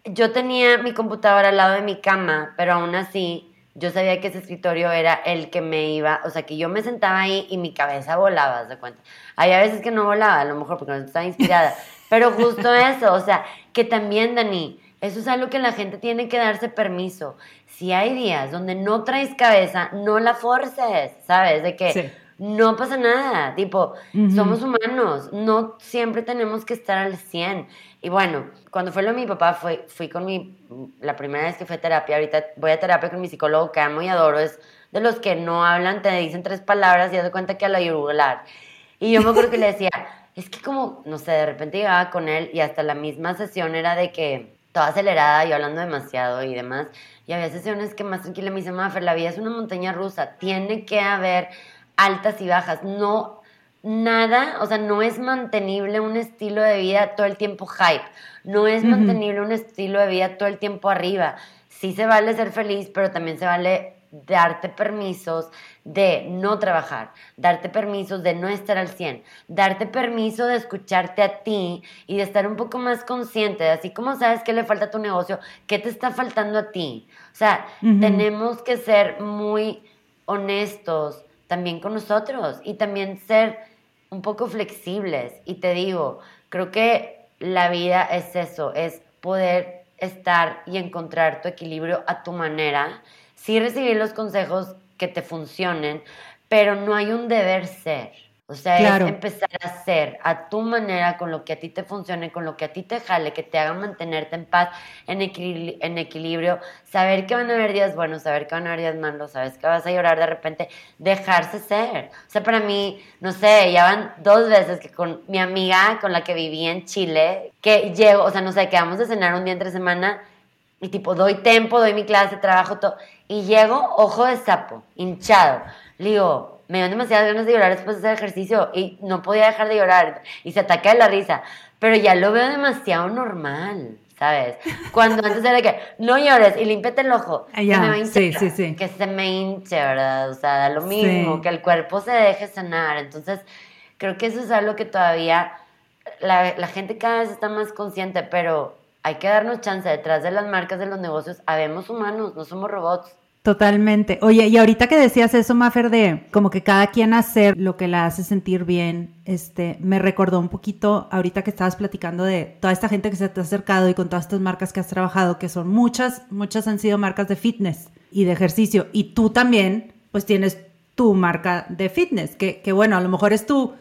yo tenía mi computadora al lado de mi cama, pero aún así yo sabía que ese escritorio era el que me iba, o sea, que yo me sentaba ahí y mi cabeza volaba, ¿se cuenta? Hay a veces que no volaba, a lo mejor porque no estaba inspirada, pero justo eso, o sea, que también, Dani, eso es algo que la gente tiene que darse permiso. Si hay días donde no traes cabeza, no la forces, ¿sabes? De que no pasa nada, tipo, somos humanos, no siempre tenemos que estar al 100. Y bueno, cuando fue lo de mi papá, fui, fui con mi, la primera vez que fui a terapia, ahorita voy a terapia con mi psicólogo que amo y adoro, es de los que no hablan, te dicen tres palabras y das cuenta que a la yugular. Y yo me acuerdo que le decía, es que como, no sé, de repente llegaba con él y hasta la misma sesión era de que toda acelerada, yo hablando demasiado y demás, y había sesiones que más tranquila me dice, Mafer, la vida es una montaña rusa, tiene que haber altas y bajas. No, nada, o sea, no es mantenible un estilo de vida todo el tiempo hype. No es mantenible un estilo de vida todo el tiempo arriba. Sí se vale ser feliz, pero también se vale darte permisos de no trabajar, darte permisos de no estar al 100, darte permiso de escucharte a ti y de estar un poco más consciente de así como sabes qué le falta a tu negocio, qué te está faltando a ti. O sea, tenemos que ser muy honestos también con nosotros y también ser un poco flexibles. Y te digo, creo que la vida es eso, es poder estar y encontrar tu equilibrio a tu manera, sí recibir los consejos que te funcionen, pero no hay un deber ser. O sea, es empezar a hacer a tu manera, con lo que a ti te funcione, con lo que a ti te jale, que te haga mantenerte en paz, en, en equilibrio, saber que van a haber días buenos, saber que van a haber días malos, sabes que vas a llorar de repente, dejarse ser. O sea, para mí, no sé, ya van dos veces que con mi amiga con la que viví en Chile, que llego, o sea, no sé, que vamos a cenar un día entre semana y tipo, doy tiempo, doy mi clase, trabajo, todo, y llego, ojo de sapo, hinchado. Le digo, me dio demasiadas ganas de llorar después de hacer ejercicio y no podía dejar de llorar y se ataca de la risa, pero ya lo veo demasiado normal. ¿Sabes? Cuando antes era que no llores y límpiate el ojo, se me va a hinchar, sí, sí, sí. que se me hinche, ¿verdad? O sea, lo mismo, que el cuerpo se deje sanar. Entonces, creo que eso es algo que todavía la, la gente cada vez está más consciente, pero hay que darnos chance detrás de las marcas de los negocios. Habemos humanos, no somos robots. Totalmente. Oye, y ahorita que decías eso, Mafer, de como que cada quien hacer lo que la hace sentir bien, este, me recordó un poquito ahorita que estabas platicando de toda esta gente que se te ha acercado y con todas estas marcas que has trabajado, que son muchas, muchas han sido marcas de fitness y de ejercicio. Y tú también, pues tienes tu marca de fitness, que, que bueno, a lo mejor es tu,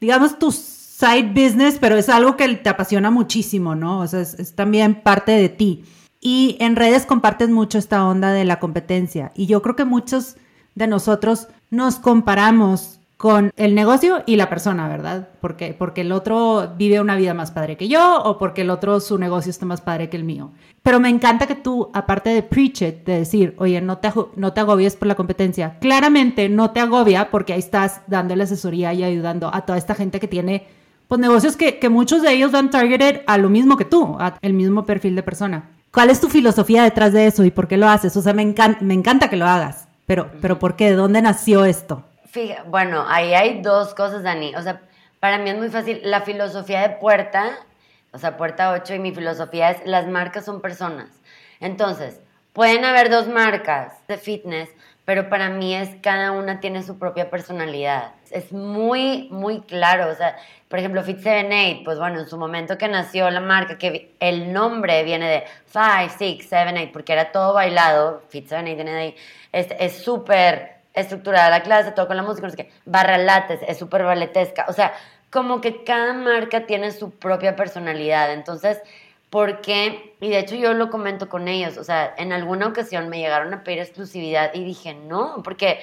digamos, tu side business, pero es algo que te apasiona muchísimo, ¿no? O sea, es también parte de ti. Y en redes compartes mucho esta onda de la competencia. Y yo creo que muchos de nosotros nos comparamos con el negocio y la persona, ¿verdad? Porque, porque el otro vive una vida más padre que yo o porque el otro su negocio está más padre que el mío. Pero me encanta que tú, aparte de preach it, de decir, oye, no te, no te agobies por la competencia, claramente no te agobia porque ahí estás dándole asesoría y ayudando a toda esta gente que tiene pues, negocios que, que muchos de ellos van targeted a lo mismo que tú, al mismo perfil de persona. ¿Cuál es tu filosofía detrás de eso y por qué lo haces? O sea, me, encanta, me encanta que lo hagas, pero, pero ¿por qué? ¿De dónde nació esto? Fíjate, bueno, ahí hay dos cosas, Dani. O sea, para mí es muy fácil. La filosofía de Puerta, o sea, Puerta 8 y mi filosofía es las marcas son personas. Entonces, pueden haber dos marcas de fitness, pero para mí es cada una tiene su propia personalidad. Es muy, muy claro. O sea, por ejemplo, Fit 78, pues bueno, en su momento que nació la marca, que el nombre viene de 5, 6, 7, 8, porque era todo bailado. Fit 78 viene de ahí. Es súper estructurada la clase, todo con la música, no sé qué. Barra lates, es súper balletesca. O sea, como que cada marca tiene su propia personalidad. Entonces, porque, y de hecho yo lo comento con ellos, o sea, en alguna ocasión me llegaron a pedir exclusividad y dije, no, porque,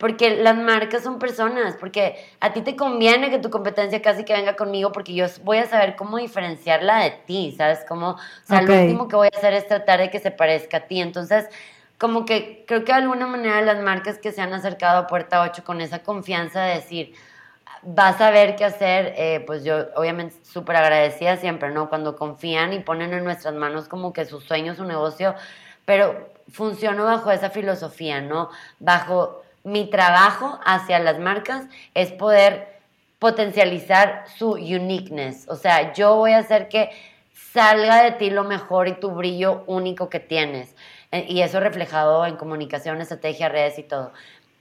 porque las marcas son personas, porque a ti te conviene que tu competencia casi que venga conmigo, porque yo voy a saber cómo diferenciarla de ti, ¿sabes? Como, o sea, lo último que voy a hacer es tratar de que se parezca a ti, entonces como que creo que de alguna manera las marcas que se han acercado a Puerta 8 con esa confianza de decir, vas a ver qué hacer, eh, pues yo obviamente súper agradecida siempre, ¿no? Cuando confían y ponen en nuestras manos como que su sueño, su negocio, pero funciono bajo esa filosofía, ¿no? Bajo mi trabajo hacia las marcas es poder potencializar su uniqueness, o sea, yo voy a hacer que salga de ti lo mejor y tu brillo único que tienes. Eh, y eso reflejado en comunicación, estrategia, redes y todo.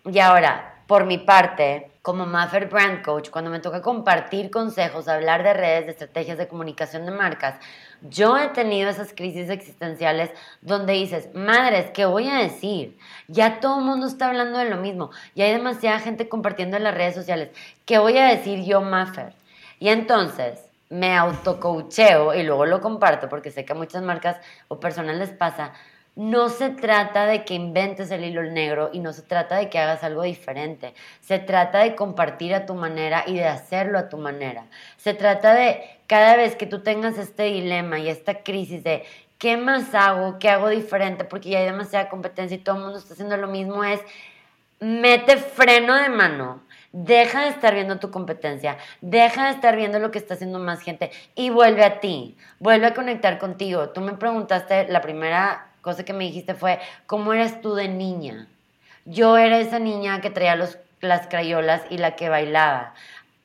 Y ahora, por mi parte, como Maffer Brand Coach, cuando me toca compartir consejos, hablar de redes, de estrategias de comunicación de marcas, yo he tenido esas crisis existenciales donde dices, madres, ¿qué voy a decir? Ya todo el mundo está hablando de lo mismo, ya hay demasiada gente compartiendo en las redes sociales. ¿Qué voy a decir yo, Maffer? Y entonces me autocoacheo y luego lo comparto porque sé que a muchas marcas o personas les pasa no se trata de que inventes el hilo negro y no se trata de que hagas algo diferente. Se trata de compartir a tu manera y de hacerlo a tu manera. Se trata de cada vez que tú tengas este dilema y esta crisis de qué más hago, qué hago diferente, porque ya hay demasiada competencia y todo el mundo está haciendo lo mismo, es mete freno de mano. Deja de estar viendo tu competencia, deja de estar viendo lo que está haciendo más gente y vuelve a ti, vuelve a conectar contigo. Tú me preguntaste la primera cosa que me dijiste fue, ¿cómo eras tú de niña? Yo era esa niña que traía los, las crayolas y la que bailaba.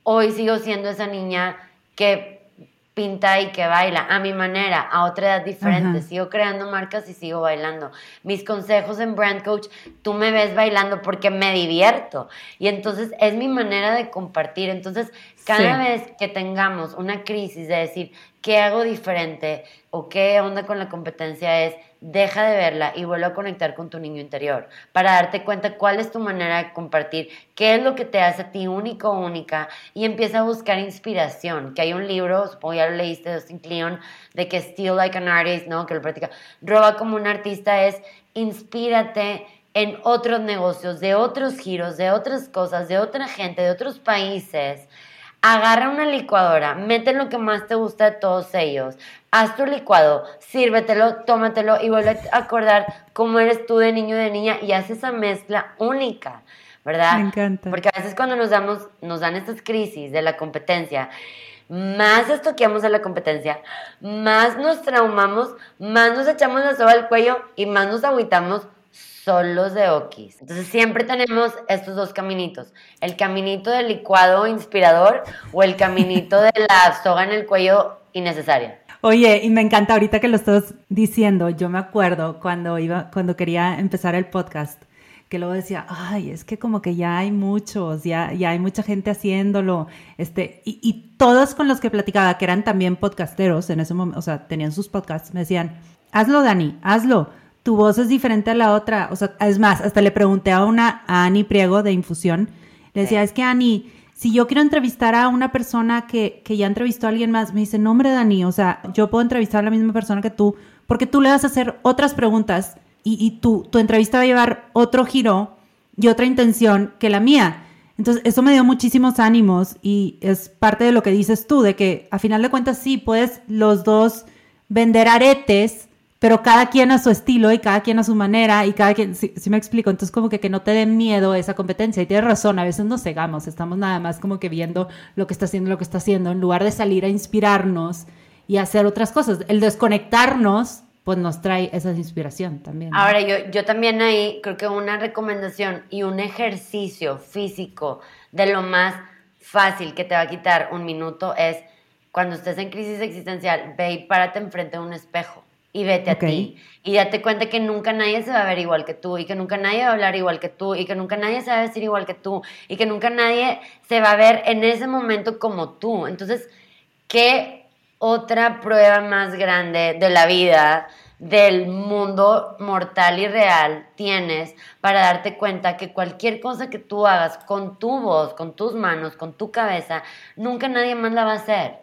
Hoy sigo siendo esa niña que pinta y que baila a mi manera, a otra edad diferente. Sigo creando marcas y sigo bailando. Mis consejos en Brand Coach, tú me ves bailando porque me divierto. Y entonces es mi manera de compartir. Entonces, cada vez que tengamos una crisis de decir, ¿qué hago diferente? ¿O qué onda con la competencia es? deja de verla y vuelve a conectar con tu niño interior para darte cuenta cuál es tu manera de compartir, qué es lo que te hace a ti único o única y empieza a buscar inspiración, que hay un libro, supongo ya lo leíste de Austin Kleon, de que Steal Like an Artist, ¿no? Que lo practica, roba como un artista es inspírate en otros negocios, de otros giros, de otras cosas, de otra gente, de otros países agarra una licuadora, mete lo que más te gusta de todos ellos, haz tu licuado, sírvetelo, tómatelo y vuelve a acordar cómo eres tú de niño y de niña y haz esa mezcla única, ¿verdad? Me encanta. Porque a veces cuando nos damos, nos dan estas crisis de la competencia, más estoqueamos a la competencia, más nos traumamos, más nos echamos la soga al cuello y más nos agüitamos solos de Okis. Entonces siempre tenemos estos dos caminitos. El caminito del licuado inspirador o el caminito de la soga en el cuello innecesaria. Oye, y me encanta ahorita que lo estás diciendo. Yo me acuerdo cuando iba, cuando quería empezar el podcast, que luego decía, ay, es que como que ya hay muchos, ya, ya hay mucha gente haciéndolo. Este, y todos con los que platicaba, que eran también podcasteros en ese momento, o sea, tenían sus podcasts, me decían, hazlo, Dani, hazlo tu voz es diferente a la otra. O sea, es más, hasta le pregunté a una, a Ani Priego de Infusión, le decía, es que Ani, si yo quiero entrevistar a una persona que, que ya entrevistó a alguien más, me dice, no hombre Dani, o sea, yo puedo entrevistar a la misma persona que tú, porque tú le vas a hacer otras preguntas y, y tu, tu entrevista va a llevar otro giro y otra intención que la mía. Entonces, eso me dio muchísimos ánimos y es parte de lo que dices tú, de que a final de cuentas sí, puedes los dos vender aretes, pero cada quien a su estilo y cada quien a su manera y cada quien, si, me explico, entonces como que, que no te dé miedo esa competencia y tienes razón, a veces nos cegamos, estamos nada más como que viendo lo que está haciendo, lo que está haciendo, en lugar de salir a inspirarnos y hacer otras cosas. El desconectarnos, pues nos trae esa inspiración también. Ahora, yo, yo también ahí creo que una recomendación y un ejercicio físico de lo más fácil que te va a quitar un minuto es cuando estés en crisis existencial, ve y párate enfrente de un espejo y vete a ti. Y date cuenta que nunca nadie se va a ver igual que tú y que nunca nadie va a hablar igual que tú y que nunca nadie se va a vestir igual que tú y que nunca nadie se va a ver en ese momento como tú. Entonces, ¿qué otra prueba más grande de la vida? del mundo mortal y real tienes para darte cuenta que cualquier cosa que tú hagas con tu voz, con tus manos, con tu cabeza, nunca nadie más la va a hacer,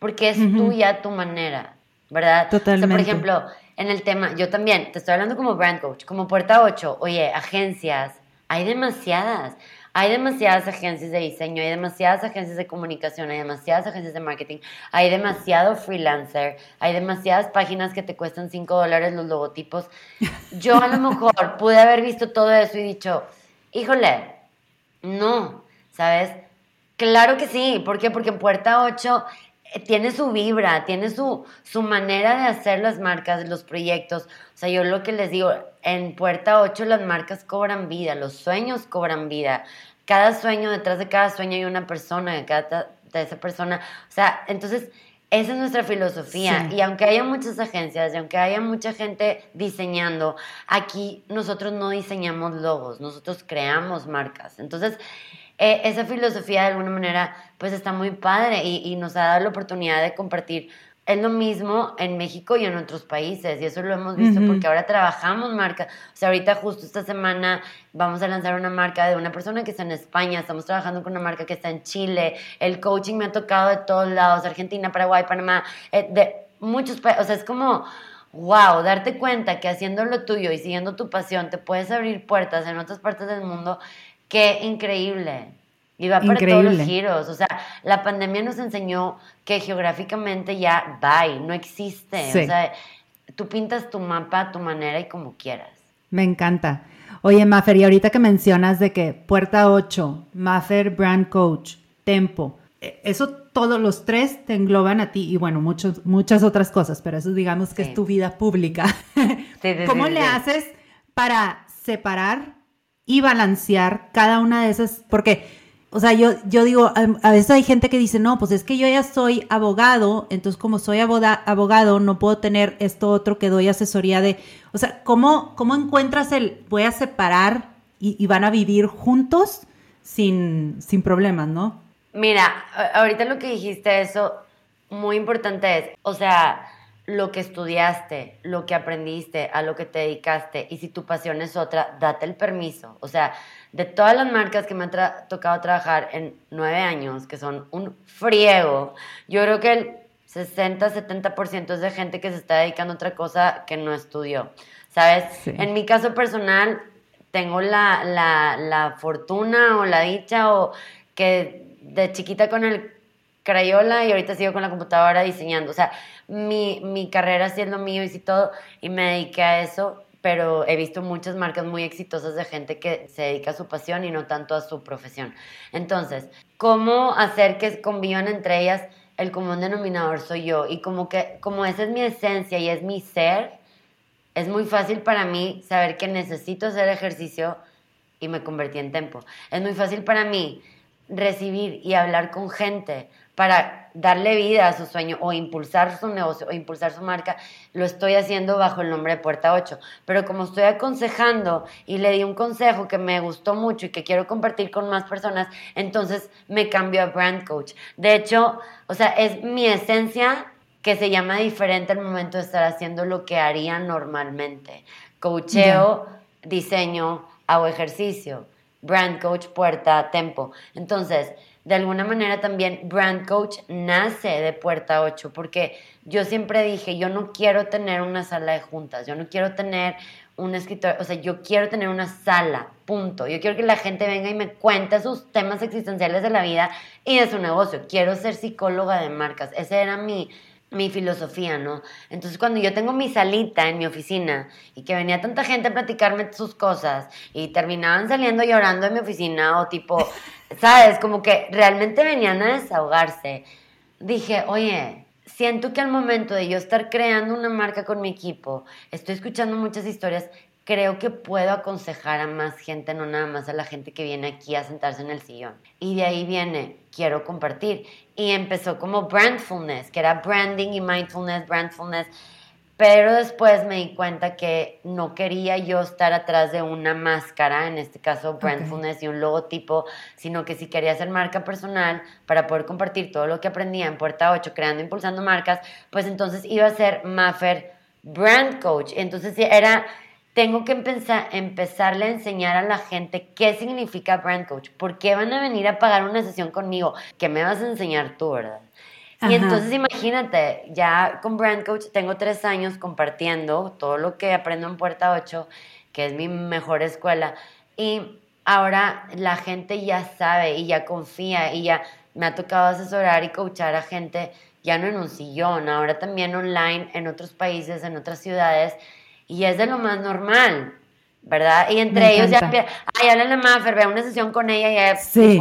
porque es tuya tu manera, ¿verdad? Totalmente. por ejemplo, en el tema, yo también, te estoy hablando como brand coach, como puerta 8, oye, agencias, hay demasiadas. Hay demasiadas agencias de diseño, hay demasiadas agencias de comunicación, hay demasiadas agencias de marketing, hay demasiado freelancer, hay demasiadas páginas que te cuestan 5 dólares los logotipos. Yo a lo mejor pude haber visto todo eso y dicho, híjole, no, ¿sabes? Claro que sí, ¿por qué? Porque en Puerta 8 eh, tiene su vibra, tiene su, su manera de hacer las marcas, los proyectos. O sea, yo lo que les digo, en Puerta 8 las marcas cobran vida, los sueños cobran vida. Cada sueño, detrás de cada sueño hay una persona, de, cada, de esa persona. O sea, entonces, esa es nuestra filosofía. Y aunque haya muchas agencias y aunque haya mucha gente diseñando, aquí nosotros no diseñamos logos, nosotros creamos marcas. Entonces, eh, esa filosofía de alguna manera, pues está muy padre y, y nos ha dado la oportunidad de compartir. Es lo mismo en México y en otros países, y eso lo hemos visto porque ahora trabajamos marcas. O sea, ahorita justo esta semana vamos a lanzar una marca de una persona que está en España, estamos trabajando con una marca que está en Chile, el coaching me ha tocado de todos lados, Argentina, Paraguay, Panamá, eh, de muchos países, o sea, es como, wow, darte cuenta que haciendo lo tuyo y siguiendo tu pasión te puedes abrir puertas en otras partes del mundo, qué increíble. Y va para todos los giros. O sea, la pandemia nos enseñó que geográficamente ya bye, no existe. O sea, tú pintas tu mapa a tu manera y como quieras. Me encanta. Oye, Maffer, y ahorita que mencionas de que Puerta 8, Maffer Brand Coach, Tempo, e, eso todos los tres te engloban a ti y bueno, muchos, muchas otras cosas, pero eso digamos que es tu vida pública. ¿Cómo le haces para separar y balancear cada una de esas? Porque o sea, yo, yo digo, a, veces hay gente que dice, no, pues es que yo ya soy abogado, entonces como soy abogado, no puedo tener esto otro que doy asesoría de, o sea, ¿cómo, cómo encuentras el, voy a separar y, van a vivir juntos sin, sin problemas, ¿no? Mira, ahorita lo que dijiste, eso muy importante es, o sea, lo que estudiaste, lo que aprendiste, a lo que te dedicaste, y si tu pasión es otra, date el permiso, o sea, de todas las marcas que me han tocado trabajar en nueve años, que son un friego, yo creo que el 60-70% es de gente que se está dedicando a otra cosa que no estudió. ¿Sabes? En mi caso personal, tengo la, la, la, fortuna o la dicha o que de chiquita con el crayola y ahorita sigo con la computadora diseñando. O sea, mi, mi carrera siendo mío y todo, y me dediqué a eso pero he visto muchas marcas muy exitosas de gente que se dedica a su pasión y no tanto a su profesión. Entonces, ¿cómo hacer que convivan entre ellas? El común denominador soy yo y como que como esa es mi esencia y es mi ser, es muy fácil para mí saber que necesito hacer ejercicio y me convertí en tempo. Es muy fácil para mí recibir y hablar con gente para darle vida a su sueño o impulsar su negocio o impulsar su marca, lo estoy haciendo bajo el nombre de Puerta 8. Pero como estoy aconsejando y le di un consejo que me gustó mucho y que quiero compartir con más personas, entonces me cambio a Brand Coach. De hecho, o sea, es mi esencia que se llama diferente al momento de estar haciendo lo que haría normalmente. Coacheo, diseño, hago ejercicio. Brand Coach, puerta, tempo. Entonces, de alguna manera también Brand Coach nace de Puerta 8, porque yo siempre dije, yo no quiero tener una sala de juntas, yo no quiero tener un escritor, o sea, yo quiero tener una sala, punto. Yo quiero que la gente venga y me cuente sus temas existenciales de la vida y de su negocio. Quiero ser psicóloga de marcas. Esa era mi, mi filosofía, ¿no? Entonces cuando yo tengo mi salita en mi oficina y que venía tanta gente a platicarme sus cosas y terminaban saliendo llorando en mi oficina o tipo ¿sabes? Como que realmente venían a desahogarse. Dije, oye, siento que al momento de yo estar creando una marca con mi equipo, estoy escuchando muchas historias, creo que puedo aconsejar a más gente, no nada más a la gente que viene aquí a sentarse en el sillón. Y de ahí viene, quiero compartir. Y empezó como brandfulness, que era branding y mindfulness, brandfulness pero después me di cuenta que no quería yo estar atrás de una máscara, en este caso Brandfulness y un logotipo, sino que sí quería hacer marca personal para poder compartir todo lo que aprendía en Puerta 8, creando, impulsando marcas, pues entonces iba a ser Maffer Brand Coach. Entonces era, tengo que empezar, empezarle a enseñar a la gente qué significa Brand Coach, por qué van a venir a pagar una sesión conmigo, que me vas a enseñar tú, ¿verdad? Y entonces imagínate, ya con Brand Coach tengo tres años compartiendo todo lo que aprendo en Puerta 8, que es mi mejor escuela. Y ahora la gente ya sabe y ya confía y ya me ha tocado asesorar y coachar a gente ya no en un sillón, ahora también online en otros países, en otras ciudades. Y es de lo más normal, ¿verdad? Y entre ellos ya, ay, háblale a Maffer, ve una sesión con ella y ya, sí.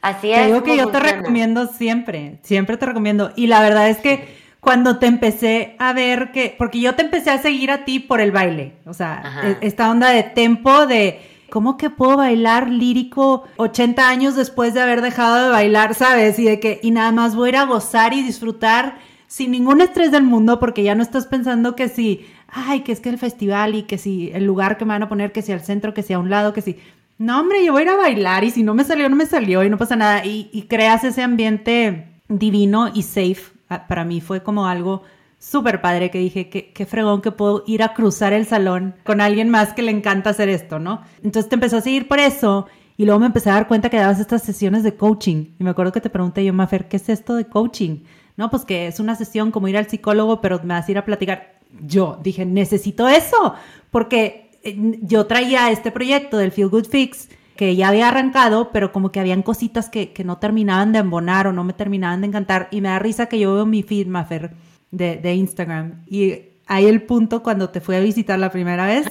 Así es. Te digo que yo te recomiendo siempre, siempre te recomiendo. Y la verdad es que cuando te empecé a ver que, porque yo te empecé a seguir a ti por el baile, o sea, e, esta onda de tempo de... ¿Cómo que puedo bailar lírico 80 años después de haber dejado de bailar, sabes? Y de que, y nada más voy a ir a gozar y disfrutar sin ningún estrés del mundo, porque ya no estás pensando que si, ay, que es que el festival y que si el lugar que me van a poner, que si al centro, que si a un lado, que si no, hombre, yo voy a ir a bailar y si no me salió, no me salió y no pasa nada. Y, creas ese ambiente divino y safe. Ah, para mí fue como algo súper padre que dije, qué, qué fregón que puedo ir a cruzar el salón con alguien más que le encanta hacer esto, ¿no? Entonces te empezó a seguir por eso y luego me empecé a dar cuenta que dabas estas sesiones de coaching. Y me acuerdo que te pregunté yo, Mafer, ¿qué es esto de coaching? No, pues que es una sesión como ir al psicólogo, pero me vas a ir a platicar. Yo dije, necesito eso, porque yo traía este proyecto del Feel Good Fix que ya había arrancado, pero como que habían cositas que, no terminaban de embonar o no me terminaban de encantar. Y me da risa que yo veo mi feed, Maffer, de, de Instagram. Y hay el punto cuando te fui a visitar la primera vez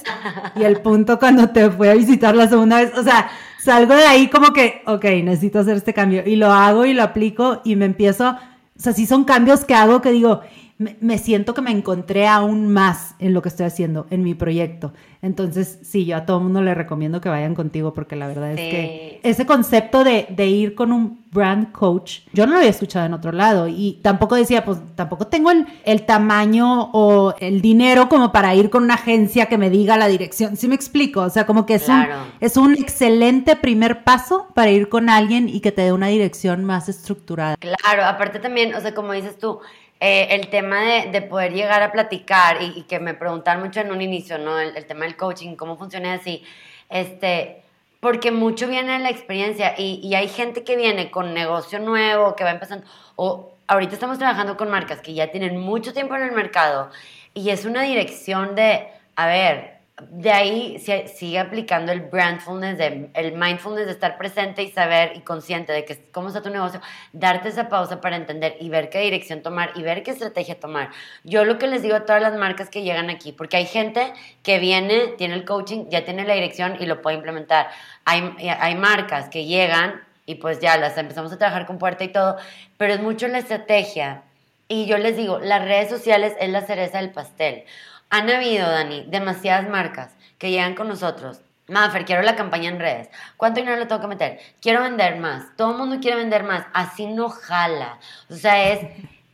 y el punto cuando te fui a visitar la segunda vez. O sea, salgo de ahí como que, ok, necesito hacer este cambio. Y lo hago y lo aplico y me empiezo, o sea, sí son cambios que hago que digo, me, siento que me encontré aún más en lo que estoy haciendo, en mi proyecto. Entonces, sí, yo a todo mundo le recomiendo que vayan contigo porque la verdad es que ese concepto de, ir con un brand coach, yo no lo había escuchado en otro lado y tampoco decía, pues tampoco tengo el, el tamaño o el dinero como para ir con una agencia que me diga la dirección. ¿Sí me explico? O sea, como que es, un, es un excelente primer paso para ir con alguien y que te dé una dirección más estructurada. Claro, aparte también, o sea, como dices tú, eh, el tema de, poder llegar a platicar y, que me preguntan mucho en un inicio, ¿no? El, tema del coaching, cómo funciona así, este, porque mucho viene la experiencia y, y, hay gente que viene con negocio nuevo, que va empezando, o ahorita estamos trabajando con marcas que ya tienen mucho tiempo en el mercado y es una dirección de, a ver, de ahí se sigue aplicando el brandfulness, el mindfulness de estar presente y saber y consciente de que cómo está tu negocio, darte esa pausa para entender y ver qué dirección tomar y ver qué estrategia tomar. Yo lo que les digo a todas las marcas que llegan aquí, porque hay gente que viene, tiene el coaching, ya tiene la dirección y lo puede implementar. Hay, hay marcas que llegan y pues ya las empezamos a trabajar con puerta y todo, pero es mucho la estrategia. Y yo les digo, las redes sociales es la cereza del pastel. Han habido, Dani, demasiadas marcas que llegan con nosotros. Mafer, quiero la campaña en redes. ¿Cuánto dinero le tengo que meter? Quiero vender más. Todo el mundo quiere vender más. Así no jala. O sea, es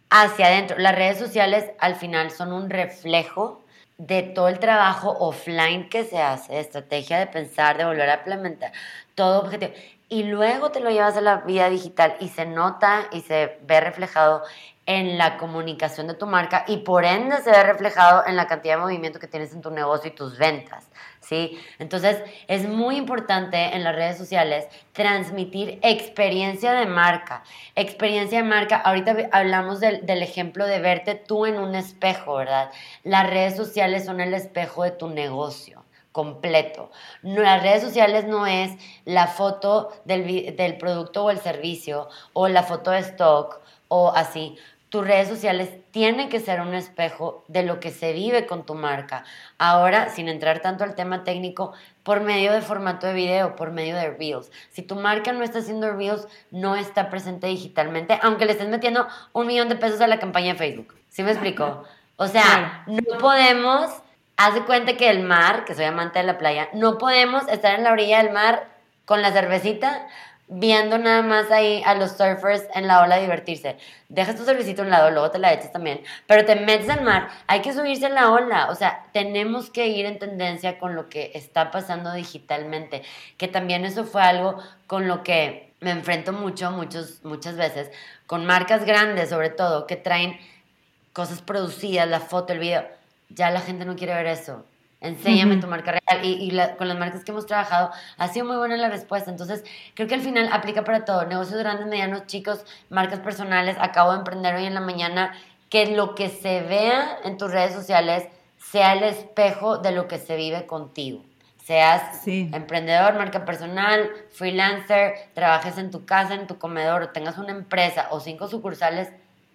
hacia adentro. Las redes sociales al final son un reflejo de todo el trabajo offline que se hace, de estrategia de pensar, de volver a implementar, todo objetivo. Y luego te lo llevas a la vida digital y se nota y se ve reflejado en la comunicación de tu marca y por ende se ve reflejado en la cantidad de movimiento que tienes en tu negocio y tus ventas, ¿sí? Entonces es muy importante en las redes sociales transmitir experiencia de marca. Experiencia de marca, ahorita hablamos del, del ejemplo de verte tú en un espejo, ¿verdad? Las redes sociales son el espejo de tu negocio completo. Las redes sociales no es la foto del, del producto o el servicio o la foto de stock o así tus redes sociales tienen que ser un espejo de lo que se vive con tu marca. Ahora, sin entrar tanto al tema técnico, por medio de formato de video, por medio de Reels. Si tu marca no está haciendo Reels, no está presente digitalmente, aunque le estés metiendo un millón de pesos a la campaña de Facebook. ¿Sí me explico? O sea, no podemos, haz de cuenta que el mar, que soy amante de la playa, no podemos estar en la orilla del mar con la cervecita viendo nada más ahí a los surfers en la ola divertirse. Dejas tu cervecito a un lado, luego te la echas también, pero te metes al mar, hay que subirse en la ola, o sea, tenemos que ir en tendencia con lo que está pasando digitalmente, que también eso fue algo con lo que me enfrento mucho, muchos, muchas veces, con marcas grandes sobre todo, que traen cosas producidas, la foto, el video, ya la gente no quiere ver eso enséñame tu marca real. Y, con las marcas que hemos trabajado ha sido muy buena la respuesta. Entonces, creo que al final aplica para todo. Negocios grandes, medianos, chicos, marcas personales. Acabo de emprender hoy en la mañana que lo que se vea en tus redes sociales sea el espejo de lo que se vive contigo. Seas emprendedor, marca personal, freelancer, trabajes en tu casa, en tu comedor, o tengas una empresa o cinco sucursales,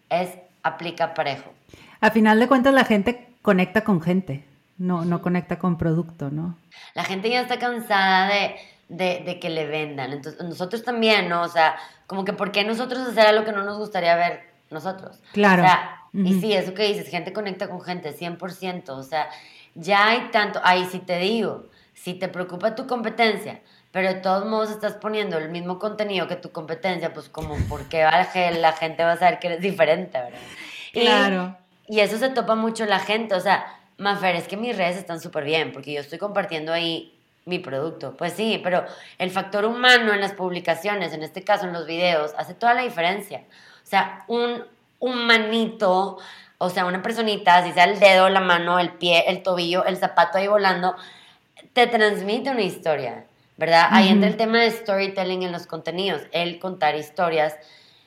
es aplica parejo. A final de cuentas, la gente conecta con gente no, no conecta con producto, ¿no? La gente ya está cansada de, que le vendan. Entonces, nosotros también, ¿no? O sea, como que ¿por qué nosotros hacer algo que no nos gustaría ver nosotros? Claro. O sea, y sí, eso que dices, gente conecta con gente, 100%. O sea, ya hay tanto, ahí sí te digo, si te preocupa tu competencia, pero de todos modos estás poniendo el mismo contenido que tu competencia, pues como, ¿por qué la gente va a saber que eres diferente, verdad? Claro. Y, y eso se topa mucho la gente, o sea Mafer, es que mis redes están súper bien porque yo estoy compartiendo ahí mi producto. Pues sí, pero el factor humano en las publicaciones, en este caso en los videos, hace toda la diferencia. O sea, un humanito, o sea, una personita, si sea el dedo, la mano, el pie, el tobillo, el zapato ahí volando, te transmite una historia, ¿verdad? Ahí entra el tema de storytelling en los contenidos, el contar historias.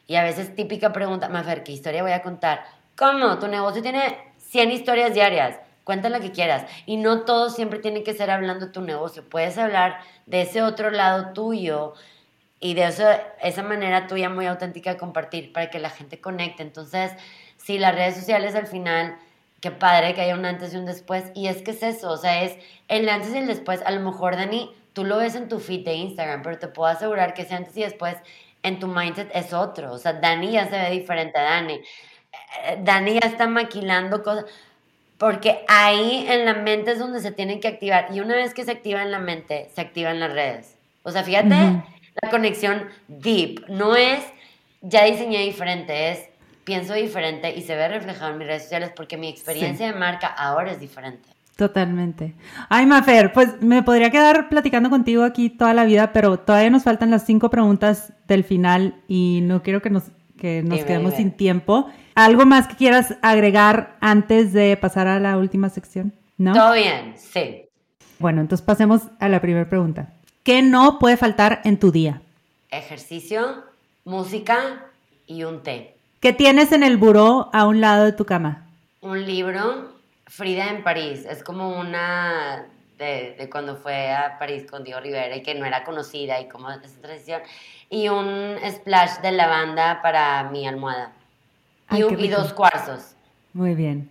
Y a veces típica pregunta, Mafer, ¿qué historia voy a contar? ¿Cómo? Tu negocio tiene 100 historias diarias cuenta lo que quieras. Y no todo siempre tiene que ser hablando de tu negocio. Puedes hablar de ese otro lado tuyo y de eso, esa manera tuya muy auténtica de compartir para que la gente conecte. Entonces, sí, las redes sociales al final, qué padre que haya un antes y un después. Y es que es eso, o sea, es el antes y el después. A lo mejor, Dani, tú lo ves en tu feed de Instagram, pero te puedo asegurar que ese antes y después en tu mindset es otro. O sea, Dani ya se ve diferente a Dani. Eh, Dani ya está maquilando cosas porque ahí en la mente es donde se tienen que activar. Y una vez que se activa en la mente, se activa en las redes. O sea, fíjate, la conexión deep. No es, ya diseñé diferente, es, pienso diferente y se ve reflejado en mis redes sociales porque mi experiencia de marca ahora es diferente. Totalmente. Ay, Mafer, pues me podría quedar platicando contigo aquí toda la vida, pero todavía nos faltan las cinco preguntas del final y no quiero que nos, que nos quedemos sin tiempo. ¿Algo más que quieras agregar antes de pasar a la última sección? ¿No? Todo bien, sí. Bueno, entonces pasemos a la primera pregunta. ¿Qué no puede faltar en tu día? Ejercicio, música y un té. ¿Qué tienes en el buró a un lado de tu cama? Un libro, Frida en París. Es como una de, de, cuando fue a París con Diego Rivera y que no era conocida y como esa tradición. Y un splash de lavanda para mi almohada y, dos cuarzos. Muy bien.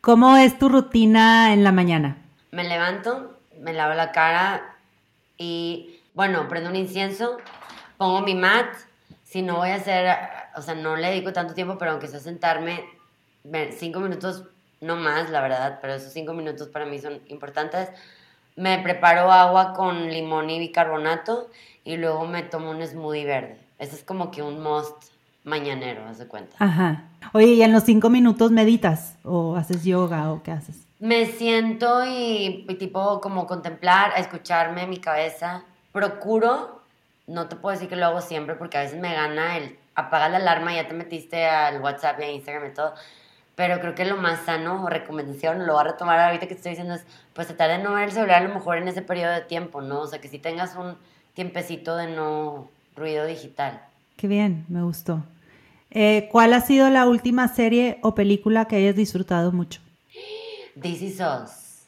¿Cómo es tu rutina en la mañana? Me levanto, me lavo la cara y, bueno, prendo un incienso, pongo mi mat. Si no voy a hacer, o sea, no le dedico tanto tiempo, pero aunque sea sentarme cinco minutos, no más, la verdad, pero esos cinco minutos para mí son importantes. Me preparo agua con limón y bicarbonato y luego me tomo un smoothie verde. Ese es como que un must mañanero, haz de cuenta. Ajá. Oye, ¿y en los cinco minutos meditas o haces yoga o qué haces? Me siento y, tipo como contemplar, escucharme mi cabeza. Procuro, no te puedo decir que lo hago siempre porque a veces me gana el apagar la alarma, ya te metiste al WhatsApp y a Instagram y todo. Pero creo que lo más sano o recomendación, lo voy a retomar ahorita que te estoy diciendo, es pues tratar de no ver el celular a lo mejor en ese periodo de tiempo, ¿no? O sea, que si tengas un tiempecito de no ruido digital. Qué bien, me gustó. Eh, ¿Cuál ha sido la última serie o película que hayas disfrutado mucho? This is Us.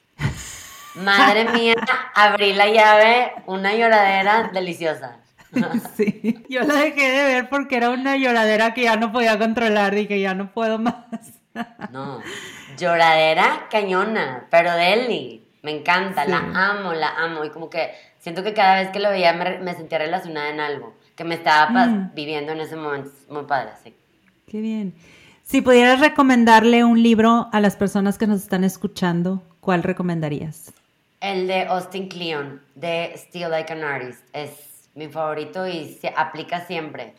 Madre mía, abrí la llave, una lloradera deliciosa. Sí, yo la dejé de ver porque era una lloradera que ya no podía controlar y que ya no puedo más. No, lloradera cañona, pero deli. Me encanta, la amo, la amo. Y como que siento que cada vez que lo veía me, me sentía relacionada en algo que me estaba mm. viviendo en ese momento. Muy padre, sí. Qué bien. Si pudieras recomendarle un libro a las personas que nos están escuchando, ¿cuál recomendarías? El de Austin Kleon, de Still Like an Artist. Es mi favorito y se aplica siempre,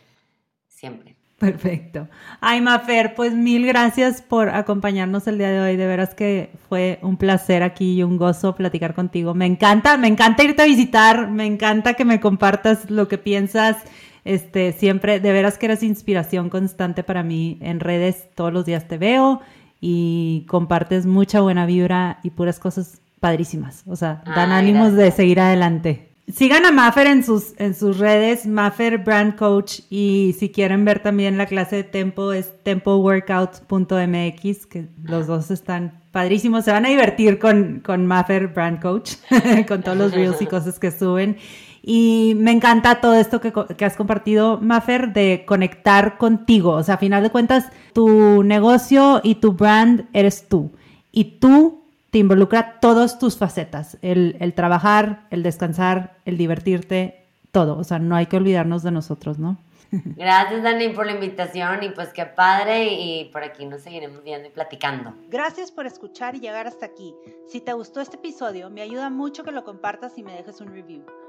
siempre. Perfecto. Ay, Mafer, pues mil gracias por acompañarnos el día de hoy. De veras que fue un placer aquí y un gozo platicar contigo. Me encanta, me encanta irte a visitar, me encanta que me compartas lo que piensas. Este, siempre, de veras que eres inspiración constante para mí en redes. Todos los días te veo y compartes mucha buena vibra y puras cosas padrísimas. O sea, dan ánimos de seguir adelante. Sigan a Maffer en sus, en sus redes, Maffer Brand Coach, y si quieren ver también la clase de Tempo es tempoworkout.mx, que los dos están padrísimos, se van a divertir con, con Maffer Brand Coach, con todos los reels y cosas que suben. Y me encanta todo esto que, que, has compartido, Maffer, de conectar contigo. O sea, a final de cuentas, tu negocio y tu brand eres tú. Y tú te involucra todas tus facetas, el, el, trabajar, el descansar, el divertirte, todo. O sea, no hay que olvidarnos de nosotros, ¿no? Gracias, Dani, por la invitación y pues qué padre y por aquí nos seguiremos viendo y platicando. Gracias por escuchar y llegar hasta aquí. Si te gustó este episodio, me ayuda mucho que lo compartas y me dejes un review.